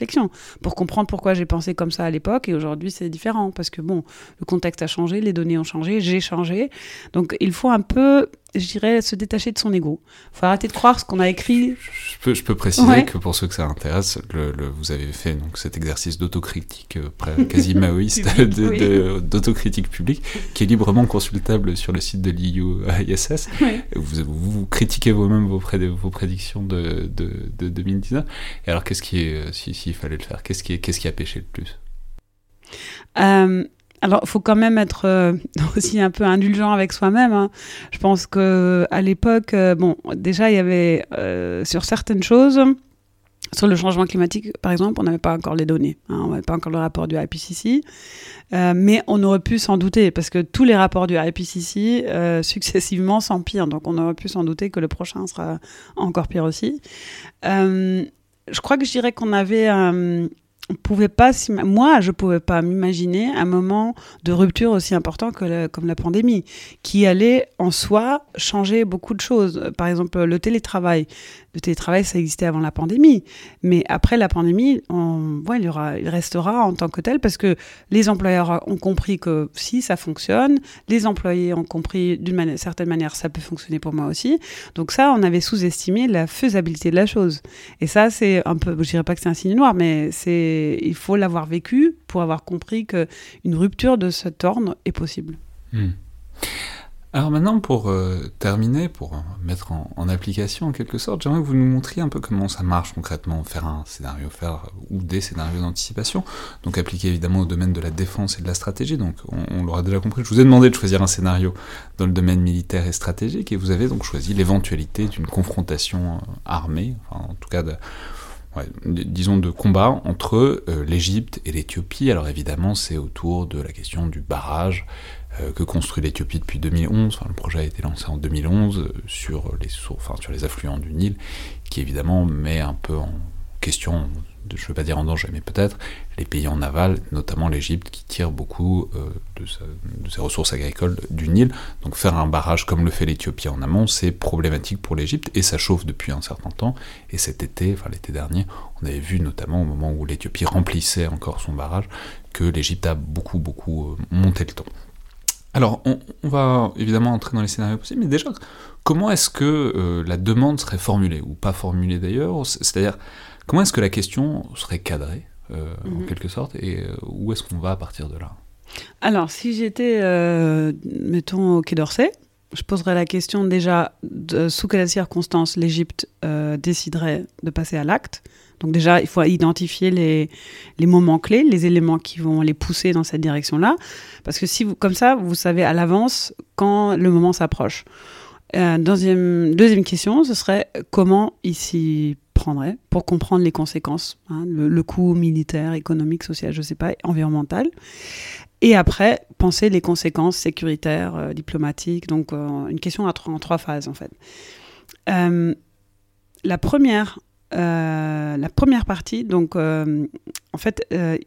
pour comprendre pourquoi j'ai pensé comme ça à l'époque et aujourd'hui c'est différent parce que bon, le contexte a changé, les données ont changé, j'ai changé. Donc il faut un peu je dirais, se détacher de son ego. Il faut arrêter de croire ce qu'on a écrit. Je peux, je peux préciser ouais. que pour ceux que ça intéresse, le, le, vous avez fait donc, cet exercice d'autocritique euh, quasi maoïste, <laughs> d'autocritique publique, qui est librement consultable sur le site de l'IU ISS. Ouais. Vous, vous, vous, critiquez vous-même vos, pré vos, prédictions de, de, de, 2019. Et alors, qu'est-ce qui est, s'il si, si fallait le faire, qu'est-ce qui, est, qu'est-ce qui a pêché le plus? Euh, Alors, il faut quand même être euh, <laughs> aussi un peu indulgent avec soi-même. Hein. Je pense que à l'époque, euh, bon, déjà, il y avait euh, sur certaines choses, sur le changement climatique, par exemple, on n'avait pas encore les données. Hein, on n'avait pas encore le rapport du IPCC. mais on aurait pu s'en douter, parce que tous les rapports du IPCC, successivement, s'empirent. Donc, on aurait pu s'en douter que le prochain sera encore pire aussi. je crois que je dirais qu'on avait on pouvait pas, moi, je pouvais pas m'imaginer un moment de rupture aussi important que comme la pandémie, qui allait en soi changer beaucoup de choses. Par exemple, le télétravail le télétravail, ça existait avant la pandémie. Mais après la pandémie, on, il, y aura, il restera en tant que tel parce que les employeurs ont compris que si ça fonctionne, les employés ont compris d'une certaine manière ça peut fonctionner pour moi aussi. Donc ça, on avait sous-estimé la faisabilité de la chose. Et ça, c'est un peu, je dirais pas que c'est un signe noir, mais c'est, il faut l'avoir vécu pour avoir compris que une rupture de ce ordre est possible. Hmm. Alors maintenant, pour euh, terminer, pour mettre en, application en quelque sorte, j'aimerais que vous nous montriez un peu comment ça marche concrètement, faire un scénario, faire ou des scénarios d'anticipation, donc appliqué évidemment au domaine de la défense et de la stratégie. Donc on, l'aura déjà compris, je vous ai demandé de choisir un scénario dans le domaine militaire et stratégique, et vous avez donc choisi l'éventualité d'une confrontation euh, armée, enfin en tout cas de, disons de combat entre l'Égypte et l'Éthiopie. Alors évidemment, c'est autour de la question du barrage euh, que construit l'Éthiopie depuis 2011. le projet a été lancé en 2011 euh, sur les, enfin, sur les affluents du Nil, qui évidemment met un peu en question, je ne veux pas dire en danger, mais peut-être les pays en aval, notamment l'Égypte, qui tire beaucoup euh, de, ses ressources agricoles du Nil. Donc faire un barrage comme le fait l'Éthiopie en amont, c'est problématique pour l'Égypte, et ça chauffe depuis un certain temps. Et cet été, enfin l'été dernier, on avait vu notamment au moment où l'Éthiopie remplissait encore son barrage, que l'Égypte a beaucoup, beaucoup monté le temps. Alors, on, va évidemment entrer dans les scénarios possibles, mais déjà, comment est-ce que euh, la demande serait formulée, ou pas formulée d'ailleurs? C'est-à-dire, comment est-ce que la question serait cadrée, euh, en mhm. quelque sorte, et euh, où est-ce qu'on va à partir de là? Alors, si j'étais, mettons, au Quai d'Orsay, je poserais la question déjà, sous quelles circonstances l'Égypte déciderait de passer à l'acte donc déjà, il faut identifier les, les, moments clés, les éléments qui vont les pousser dans cette direction-là, parce que si vous, comme ça, vous savez à l'avance quand le moment s'approche. Euh, deuxième, deuxième question, ce serait comment il s'y pour comprendre les conséquences, hein, le, coût militaire, économique, social, je sais pas, environnemental. Et après, penser les conséquences sécuritaires, euh, diplomatiques. Donc, euh, une question en trois phases, en fait. la première, euh, la première partie, donc euh, en fait, euh,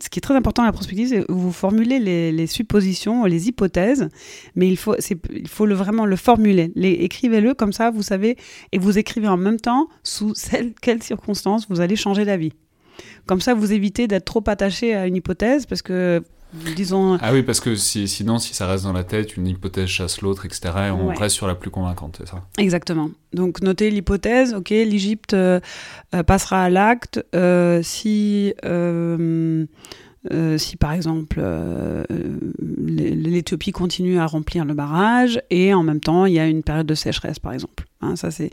ce qui est très important à la prospective, c'est que vous formulez les, suppositions, les hypothèses, mais il faut, il faut vraiment le formuler. Écrivez-le comme ça, vous savez, et vous écrivez en même temps sous <laughs> quelles circonstances vous allez changer d'avis. Comme ça, vous évitez d'être trop attaché à une hypothèse, parce que disons. Ah oui, parce que sinon, si ça reste dans la tête, une hypothèse chasse l'autre, etc., et on reste sur la plus convaincante, c'est ça? Exactement. Donc, notez l'hypothèse, ok, l'Égypte euh, euh, passera à l'acte euh, si. si par exemple l'Éthiopie continue à remplir le barrage et en même temps il y a une période de sécheresse par exemple. Hein, ça c'est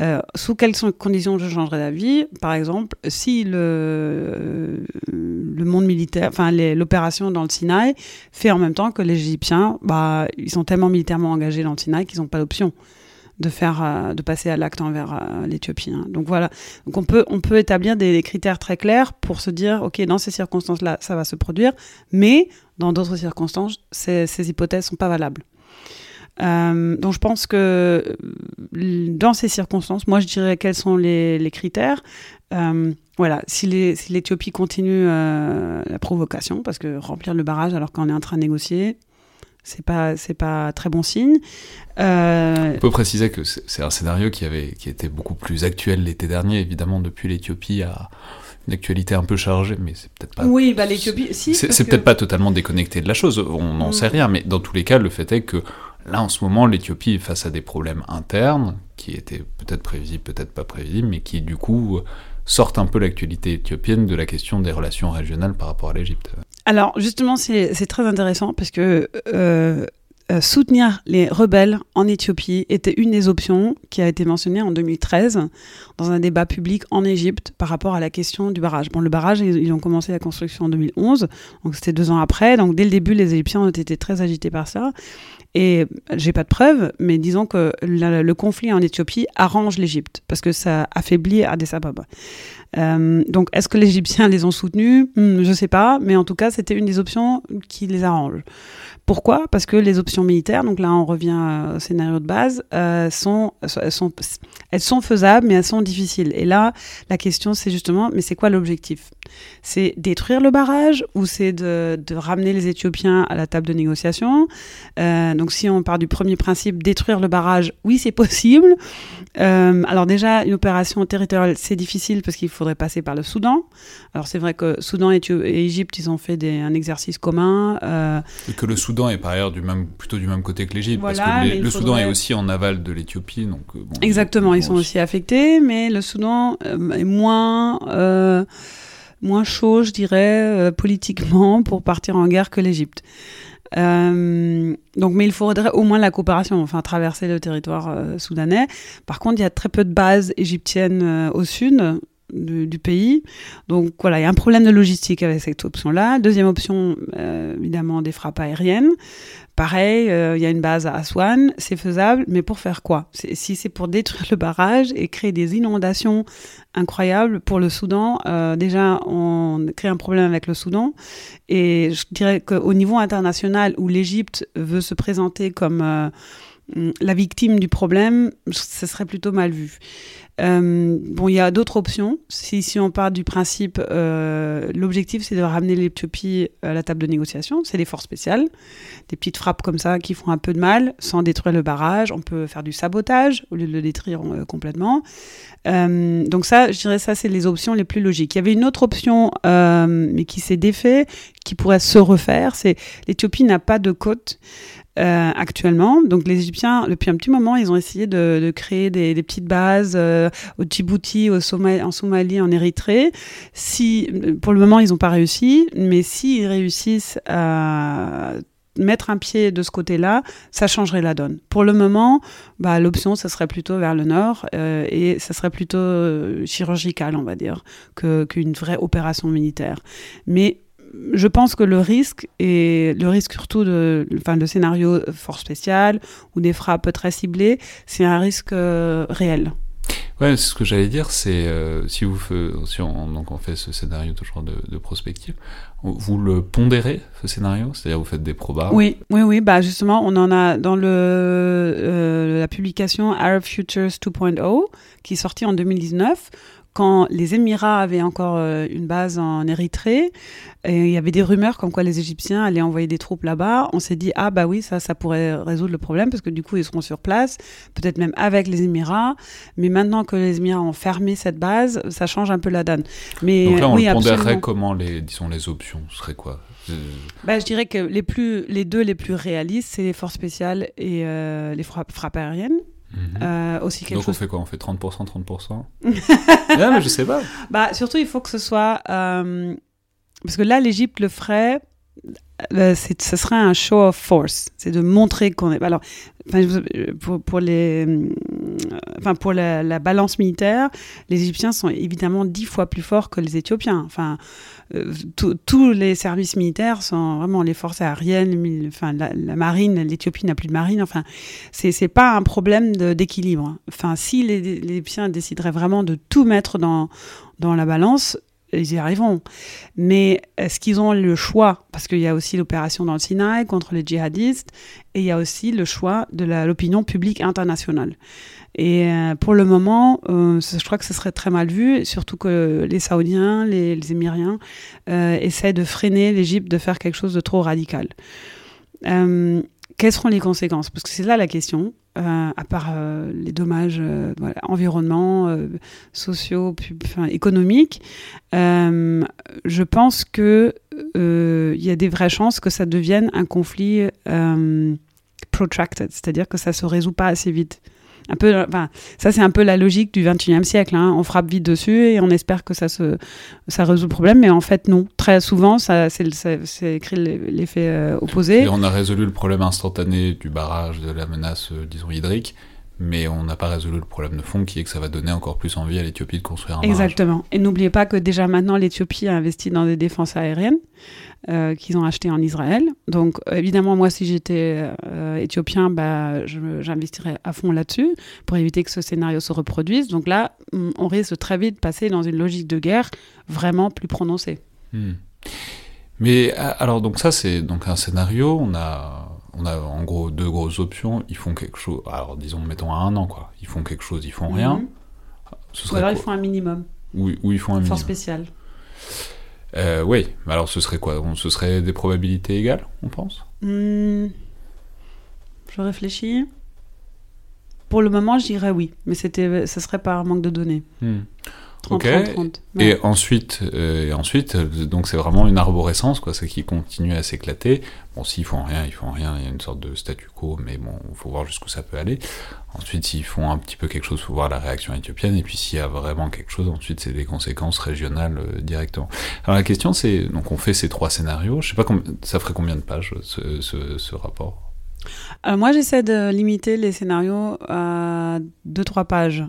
euh, sous quelles conditions je changerais d'avis? Par exemple, si le, le monde militaire, enfin l'opération dans le Sinaï fait en même temps que les Égyptiens, bah, ils sont tellement militairement engagés dans le Sinaï qu'ils n'ont pas d'option de faire, euh, de passer à l'acte envers euh, l'Éthiopie. Hein. Donc voilà. Donc on peut, on peut établir des, critères très clairs pour se dire, ok, dans ces circonstances-là, ça va se produire, mais dans d'autres circonstances, ces, ces hypothèses sont pas valables. Euh, donc je pense que dans ces circonstances, moi je dirais quels sont les, critères. Euh, voilà, si l'Éthiopie continue euh, la provocation, parce que remplir le barrage alors qu'on est en train de négocier, c'est pas c'est pas très bon signe. On peut préciser que c'est un scénario qui avait qui était beaucoup plus actuel l'été dernier, évidemment depuis l'Éthiopie à une actualité un peu chargée, mais c'est peut-être pas. Oui, bah l'Éthiopie, si. C'est peut-être pas totalement déconnecté de la chose, on n'en mm. sait rien, mais dans tous les cas, le fait est que Là, en ce moment, l'Éthiopie est face à des problèmes internes, qui étaient peut-être prévisibles, peut-être pas prévisibles, mais qui, du coup, sortent un peu l'actualité éthiopienne de la question des relations régionales par rapport à l'Égypte. Alors, justement, c'est très intéressant parce que euh, euh, soutenir les rebelles en Éthiopie était une des options qui a été mentionnée en 2013 dans un débat public en Égypte par rapport à la question du barrage. Bon, le barrage, ils, ont commencé la construction en 2011, donc c'était deux ans après. Donc dès le début, les Égyptiens ont été très agités par ça. Et j'ai pas de preuves, mais disons que le conflit en Éthiopie arrange l'Égypte parce que ça affaiblit Addis Ababa. Euh, donc, est-ce que les Égyptiens les ont soutenus? Hmm, Je sais pas, mais en tout cas, c'était une des options qui les arrange. Pourquoi? Parce que les options militaires, donc là on revient au scénario de base, euh, elles, sont, faisables, mais elles sont difficiles. Et là, la question c'est justement, mais c'est quoi l'objectif? C'est détruire le barrage ou c'est de, ramener les Éthiopiens à la table de négociation? Euh, Donc si on part du premier principe, détruire le barrage, oui c'est possible. Alors déjà, une opération territoriale, c'est difficile parce qu'il faudrait passer par le Soudan. Alors c'est vrai que Soudan et, Égypte, ils ont fait des, un exercice commun. Euh, et que le Soudan est par ailleurs du même, plutôt du même côté que l'Égypte, parce que le Soudan est aussi en aval de l'Éthiopie. donc euh, bon, Exactement, ils, sont aussi affectés, mais le Soudan est moins moins chaud, je dirais, politiquement pour partir en guerre que l'Égypte. Euh, donc, mais il faudrait au moins la coopération, enfin traverser le territoire euh, soudanais. Par contre, il y a très peu de bases égyptiennes euh, au sud. Du, pays. Donc voilà, il y a un problème de logistique avec cette option-là. Deuxième option, évidemment, des frappes aériennes. Pareil, il y a une base à Aswan, c'est faisable, mais pour faire quoi? Si c'est pour détruire le barrage et créer des inondations incroyables pour le Soudan, déjà on crée un problème avec le Soudan et je dirais qu'au niveau international, où l'Égypte veut se présenter comme euh, la victime du problème, ce serait plutôt mal vu. Euh, bon, il y a d'autres options. Si, on part du principe, euh, l'objectif c'est de ramener l'Éthiopie à la table de négociation, c'est des forces spéciales, des petites frappes comme ça qui font un peu de mal sans détruire le barrage. On peut faire du sabotage au lieu de le détruire euh, complètement. Donc ça, je dirais ça, c'est les options les plus logiques. Il y avait une autre option, mais qui s'est défait, qui pourrait se refaire, c'est l'Éthiopie n'a pas de côte. Euh, actuellement. Donc les Égyptiens, depuis un petit moment, ils ont essayé de, créer des, petites bases euh, au Djibouti, au en Somalie, en Érythrée. Si, pour le moment, ils n'ont pas réussi, mais s'ils réussissent à mettre un pied de ce côté-là, ça changerait la donne. Pour le moment, bah, l'option, ça serait plutôt vers le nord euh, et ça serait plutôt chirurgical, on va dire, qu'une vraie opération militaire. Mais je pense que le risque, et le risque surtout de, enfin, de scénario fort spécial ou des frappes très ciblées, c'est un risque euh, réel. Ouais, ce que j'allais dire, c'est euh, si vous si on, donc on fait ce scénario toujours de, de prospective, vous le pondérez ce scénario, c'est-à-dire vous faites des probas? Oui, oui, oui. Bah justement, on en a dans le euh, la publication Arab Futures 2.0 qui est sortie en 2019 quand les Émirats avaient encore euh, une base en Érythrée, et il y avait des rumeurs comme quoi les Égyptiens allaient envoyer des troupes là-bas, on s'est dit ah bah oui ça ça pourrait résoudre le problème parce que du coup ils seront sur place, peut-être même avec les Émirats. Mais maintenant que les Émirats ont fermé cette base, ça change un peu la donne. Mais donc là on oui, pondérerait comment les disons les options ce serait quoi? Euh, bah, je dirais que les, plus, les deux les plus réalistes, c'est les forces spéciales et euh, les frappes, frappes aériennes. Mhm. Euh, aussi quelque Donc chose... on fait quoi? On fait 30%, 30% Ouais, mais je sais pas. Bah, surtout, il faut que ce soit... Euh, parce que là, l'Égypte le ferait... Euh, ce serait un show of force, c'est de montrer qu'on est. Alors, pour, les, enfin pour la, la, balance militaire, les Égyptiens sont évidemment dix fois plus forts que les Éthiopiens. Enfin, euh, tous les services militaires sont vraiment les forces aériennes, enfin la, marine. L'Éthiopie n'a plus de marine. Enfin, c'est pas un problème d'équilibre. Enfin, si les, les décideraient vraiment de tout mettre dans dans la balance, ils y arriveront. Mais est-ce qu'ils ont le choix? Parce qu'il y a aussi l'opération dans le Sinaï contre les djihadistes et il y a aussi le choix de l'opinion publique internationale. Et euh, pour le moment, euh, je crois que ce serait très mal vu, surtout que les Saoudiens, les, Émiriens euh, essaient de freiner l'Égypte de faire quelque chose de trop radical. Euh, quelles seront les conséquences? Parce que c'est là la question. Euh, à part euh, les dommages euh, environnement, euh, sociaux, pub, enfin, économiques, je pense que il y a des vraies chances que ça devienne un conflit protracted, c'est-à-dire que ça se résout pas assez vite. Un peu, enfin, ça c'est un peu la logique du 21e siècle. Hein. On frappe vite dessus et on espère que ça se, ça résout le problème, mais en fait non. Très souvent, ça, c'est écrit l'effet euh, opposé. Et on a résolu le problème instantané du barrage, de la menace, euh, disons hydrique mais on n'a pas résolu le problème de fond qui est que ça va donner encore plus envie à l'Éthiopie de construire un Exactement. Et n'oubliez pas que déjà maintenant, l'Éthiopie a investi dans des défenses aériennes euh, qu'ils ont achetées en Israël. Donc évidemment, moi, si j'étais euh, éthiopien, bah, j'investirais à fond là-dessus pour éviter que ce scénario se reproduise. Donc là, on risque très vite de passer dans une logique de guerre vraiment plus prononcée. Hmm. Mais alors donc ça c'est donc un scénario. On a on a en gros deux grosses options. Ils font quelque chose. Alors, disons, mettons à un an, quoi. Ils font quelque chose, ils font rien. Mhm. Ou alors ils font un minimum. Oui, ou ils font un minimum. Force spéciale. Euh, oui, mais alors ce serait quoi? Ce serait des probabilités égales, on pense? Hmm. Je réfléchis. Pour le moment, je dirais oui, mais c'était, ce serait par manque de données. Hmm ok. Et ensuite, euh, et ensuite, euh, donc c'est vraiment une arborescence, quoi, c'est qui continue à s'éclater. Bon, s'ils font rien, ils font rien, il y a une sorte de statu quo, mais bon, il faut voir jusqu'où ça peut aller. Ensuite, s'ils font un petit peu quelque chose, il faut voir la réaction éthiopienne, et puis s'il y a vraiment quelque chose, ensuite c'est des conséquences régionales euh, directement. Alors la question c'est, donc on fait ces trois scénarios, je sais pas, ça ferait combien de pages ce, ce, ce rapport? Alors moi, j'essaie de limiter les scénarios à 2-3 pages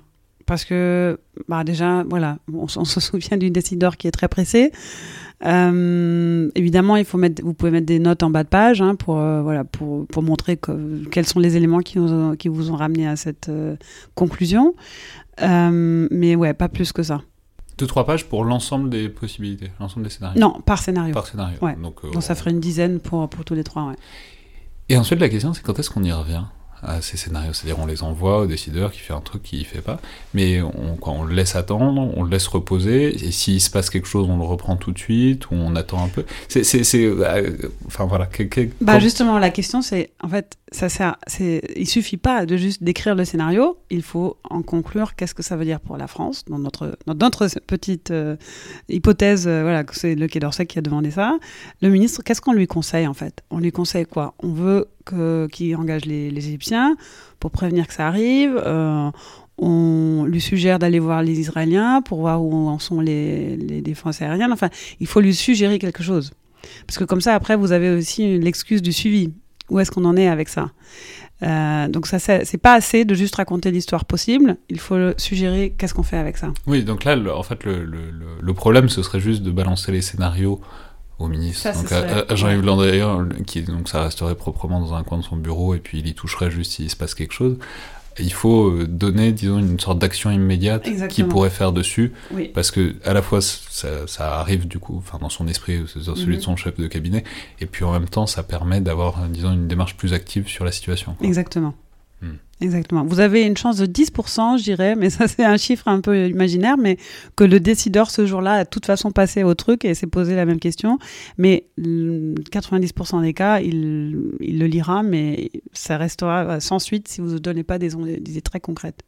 parce que bah déjà, voilà, on, se souvient d'une décideur qui est très pressée. Euh, évidemment, il faut mettre, vous pouvez mettre des notes en bas de page hein, pour, euh, voilà, pour, pour montrer quels sont les éléments qui, qui vous ont ramené à cette euh, conclusion. mais ouais, pas plus que ça. Deux, trois pages pour l'ensemble des possibilités, l'ensemble des scénarios Non, par scénario. Par scénario. Ouais. Donc, Donc ça ferait une dizaine pour, pour tous les trois, ouais. Et ensuite, la question, c'est quand est-ce qu'on y revient? À ces scénarios. C'est-à-dire on les envoie au décideur qui fait un truc qu'il ne fait pas, mais on, on le laisse attendre, on le laisse reposer, et s'il se passe quelque chose, on le reprend tout de suite, ou on attend un peu. C'est, euh, enfin voilà. bah justement, la question c'est, en fait, ça sert, il suffit pas de juste décrire le scénario, il faut en conclure qu'est-ce que ça veut dire pour la France, dans notre, dans notre petite euh, hypothèse, euh, voilà, c'est le Quai d'Orsay qui a demandé ça. Le ministre, qu'est-ce qu'on lui conseille en fait? On lui conseille quoi? On veut qui engage les, Égyptiens pour prévenir que ça arrive. Euh, on lui suggère d'aller voir les Israéliens pour voir où en sont les, défenses aériennes. Enfin, il faut lui suggérer quelque chose. Parce que comme ça, après, vous avez aussi l'excuse du suivi. Où est-ce qu'on en est avec ça? Euh, donc ça, c'est pas assez de juste raconter l'histoire possible. Il faut suggérer qu'est-ce qu'on fait avec ça. Oui, donc là, en fait, le, problème, ce serait juste de balancer les scénarios au ministre. donc à, Jean-Yves Le Drian, qui donc ça resterait proprement dans un coin de son bureau et puis il y toucherait juste s'il se passe quelque chose. il faut euh, donner, disons, une sorte d'action immédiate qu'il pourrait faire dessus, parce que à la fois ça, ça arrive du coup, enfin dans son esprit, dans celui de mhm. son chef de cabinet, et puis en même temps ça permet d'avoir, disons, une démarche plus active sur la situation. Exactement. Hmm. Exactement. Vous avez une chance de 10%, je dirais, mais ça c'est un chiffre un peu imaginaire, mais que le décideur ce jour-là a de toute façon passé au truc et s'est posé la même question. Mais 90% des cas, il, il, le lira, mais ça restera sans suite si vous ne donnez pas des, des idées très concrètes.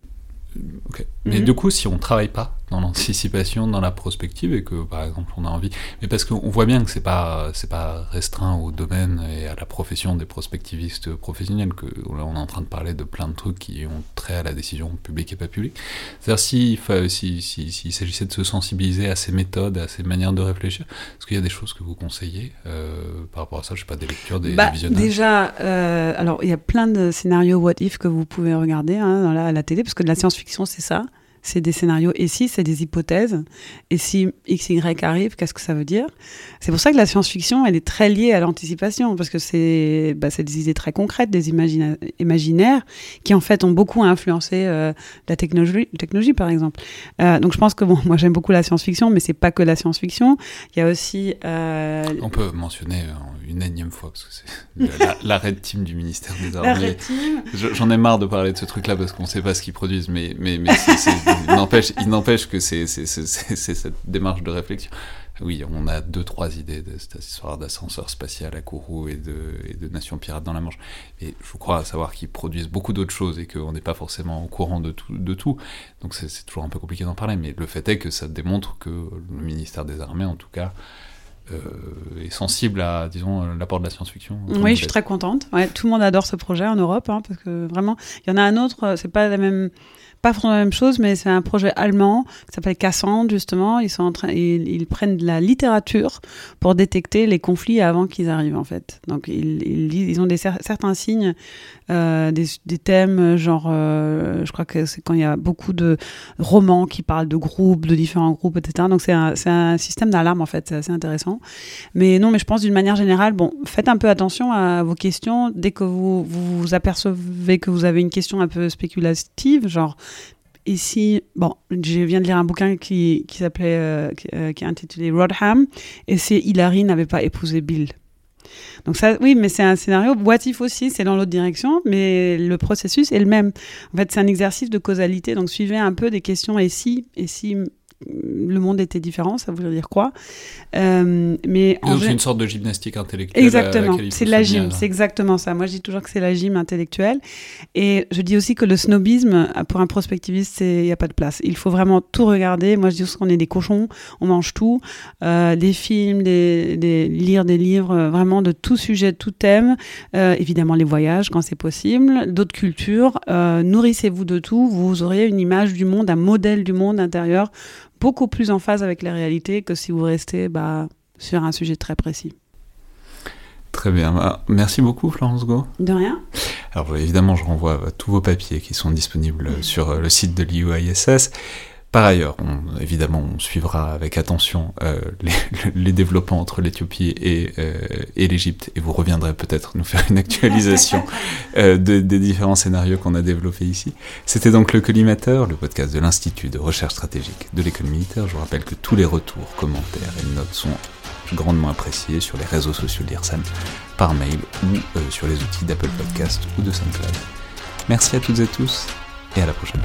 Mais mhm. du coup, si on travaille pas dans l'anticipation, dans la prospective, et que par exemple on a envie, mais parce qu'on voit bien que c'est pas c'est pas restreint au domaine et à la profession des prospectivistes professionnels, que là on est en train de parler de plein de trucs qui ont trait à la décision publique et pas publique. C'est-à-dire s'il si, si, si, s'agissait de se sensibiliser à ces méthodes, à ces manières de réfléchir, est-ce qu'il y a des choses que vous conseillez euh, par rapport à ça? Je sais pas, des lectures, des, bah, visionnages. Déjà, euh, alors il y a plein de scénarios what if que vous pouvez regarder hein, dans la, à la télé, parce que de la science-fiction c'est ça. C'est des scénarios. Et si, c'est des hypothèses. Et si X, Y arrive, qu'est-ce que ça veut dire? C'est pour ça que la science-fiction, elle est très liée à l'anticipation, parce que c'est bah, des idées très concrètes, des imaginaires, qui en fait ont beaucoup influencé euh, la technologie, technologie, par exemple. Euh, donc je pense que, bon, moi j'aime beaucoup la science-fiction, mais c'est pas que la science-fiction. Il y a aussi... Euh, On peut mentionner une énième fois, parce que c'est <laughs> la, red team du ministère des Armées. J'en ai marre de parler de ce truc-là parce qu'on ne sait pas ce qu'ils produisent, mais, mais, mais il n'empêche que c'est cette démarche de réflexion. Oui, on a deux, trois idées de cette histoire d'ascenseur spatial à Kourou et de, et de Nation Pirate dans la Manche. Et je crois savoir qu'ils produisent beaucoup d'autres choses et qu'on n'est pas forcément au courant de tout. De tout. Donc c'est toujours un peu compliqué d'en parler, mais le fait est que ça démontre que le ministère des Armées, en tout cas, est sensible à, disons, l'apport de la science-fiction. Oui, je suis très contente. Ouais, tout le monde adore ce projet en Europe, hein, parce que vraiment, il y en a un autre, c'est pas la même pas vraiment la même chose, mais c'est un projet allemand qui s'appelle Cassandre, justement. Ils, sont en train, ils, prennent de la littérature pour détecter les conflits avant qu'ils arrivent, en fait. Donc, ils, ils, ils ont des, certains signes, euh, des, thèmes, genre, euh, je crois que c'est quand il y a beaucoup de romans qui parlent de groupes, de différents groupes, etc. Donc, c'est un, un, système d'alarme, en fait. C'est assez intéressant. Mais non, mais je pense d'une manière générale, bon, faites un peu attention à vos questions. Dès que vous vous, apercevez que vous avez une question un peu spéculative, genre, ici, bon, je viens de lire un bouquin qui, qui s'appelait, euh, euh, qui, est intitulé Rodham, et c'est Hilary n'avait pas épousé Bill. Donc ça, oui, mais c'est un scénario. What if aussi, c'est dans l'autre direction, mais le processus est le même. En fait, c'est un exercice de causalité. Donc suivez un peu des questions et si, et si le monde était différent, ça voudrait dire quoi? Euh, Mais donc c'est une sorte de gymnastique intellectuelle. Exactement, c'est la gym, c'est exactement ça. Moi, je dis toujours que c'est la gym intellectuelle, et je dis aussi que le snobisme pour un prospectiviste, il n'y a pas de place. Il faut vraiment tout regarder. Moi, je dis qu'on est des cochons, on mange tout, euh, des films, des, des, lire des livres, euh, vraiment de tout sujet, tout thème. Euh, évidemment, les voyages quand c'est possible, d'autres cultures. Euh, nourrissez-vous de tout. Vous aurez une image du monde, un modèle du monde intérieur beaucoup plus en phase avec la réalité que si vous restez bah, sur un sujet très précis. Très bien. Bah, merci beaucoup, Florence Go. De rien. Alors, évidemment, je renvoie à tous vos papiers qui sont disponibles sur euh, le site de l'IUISS. Par ailleurs, on, évidemment, on suivra avec attention euh, les, <laughs> les, développements entre l'Éthiopie et, euh, et l'Égypte, et vous reviendrez peut-être nous faire une actualisation <laughs> euh, de, des différents scénarios qu'on a développés ici. C'était donc le Collimateur, le podcast de l'Institut de recherche stratégique de l'école militaire. Je vous rappelle que tous les retours, commentaires et notes sont grandement appréciés sur les réseaux sociaux de l'IRSAM, par mail ou sur les outils d'Apple Podcast ou de SoundCloud. Merci à toutes et tous, et à la prochaine.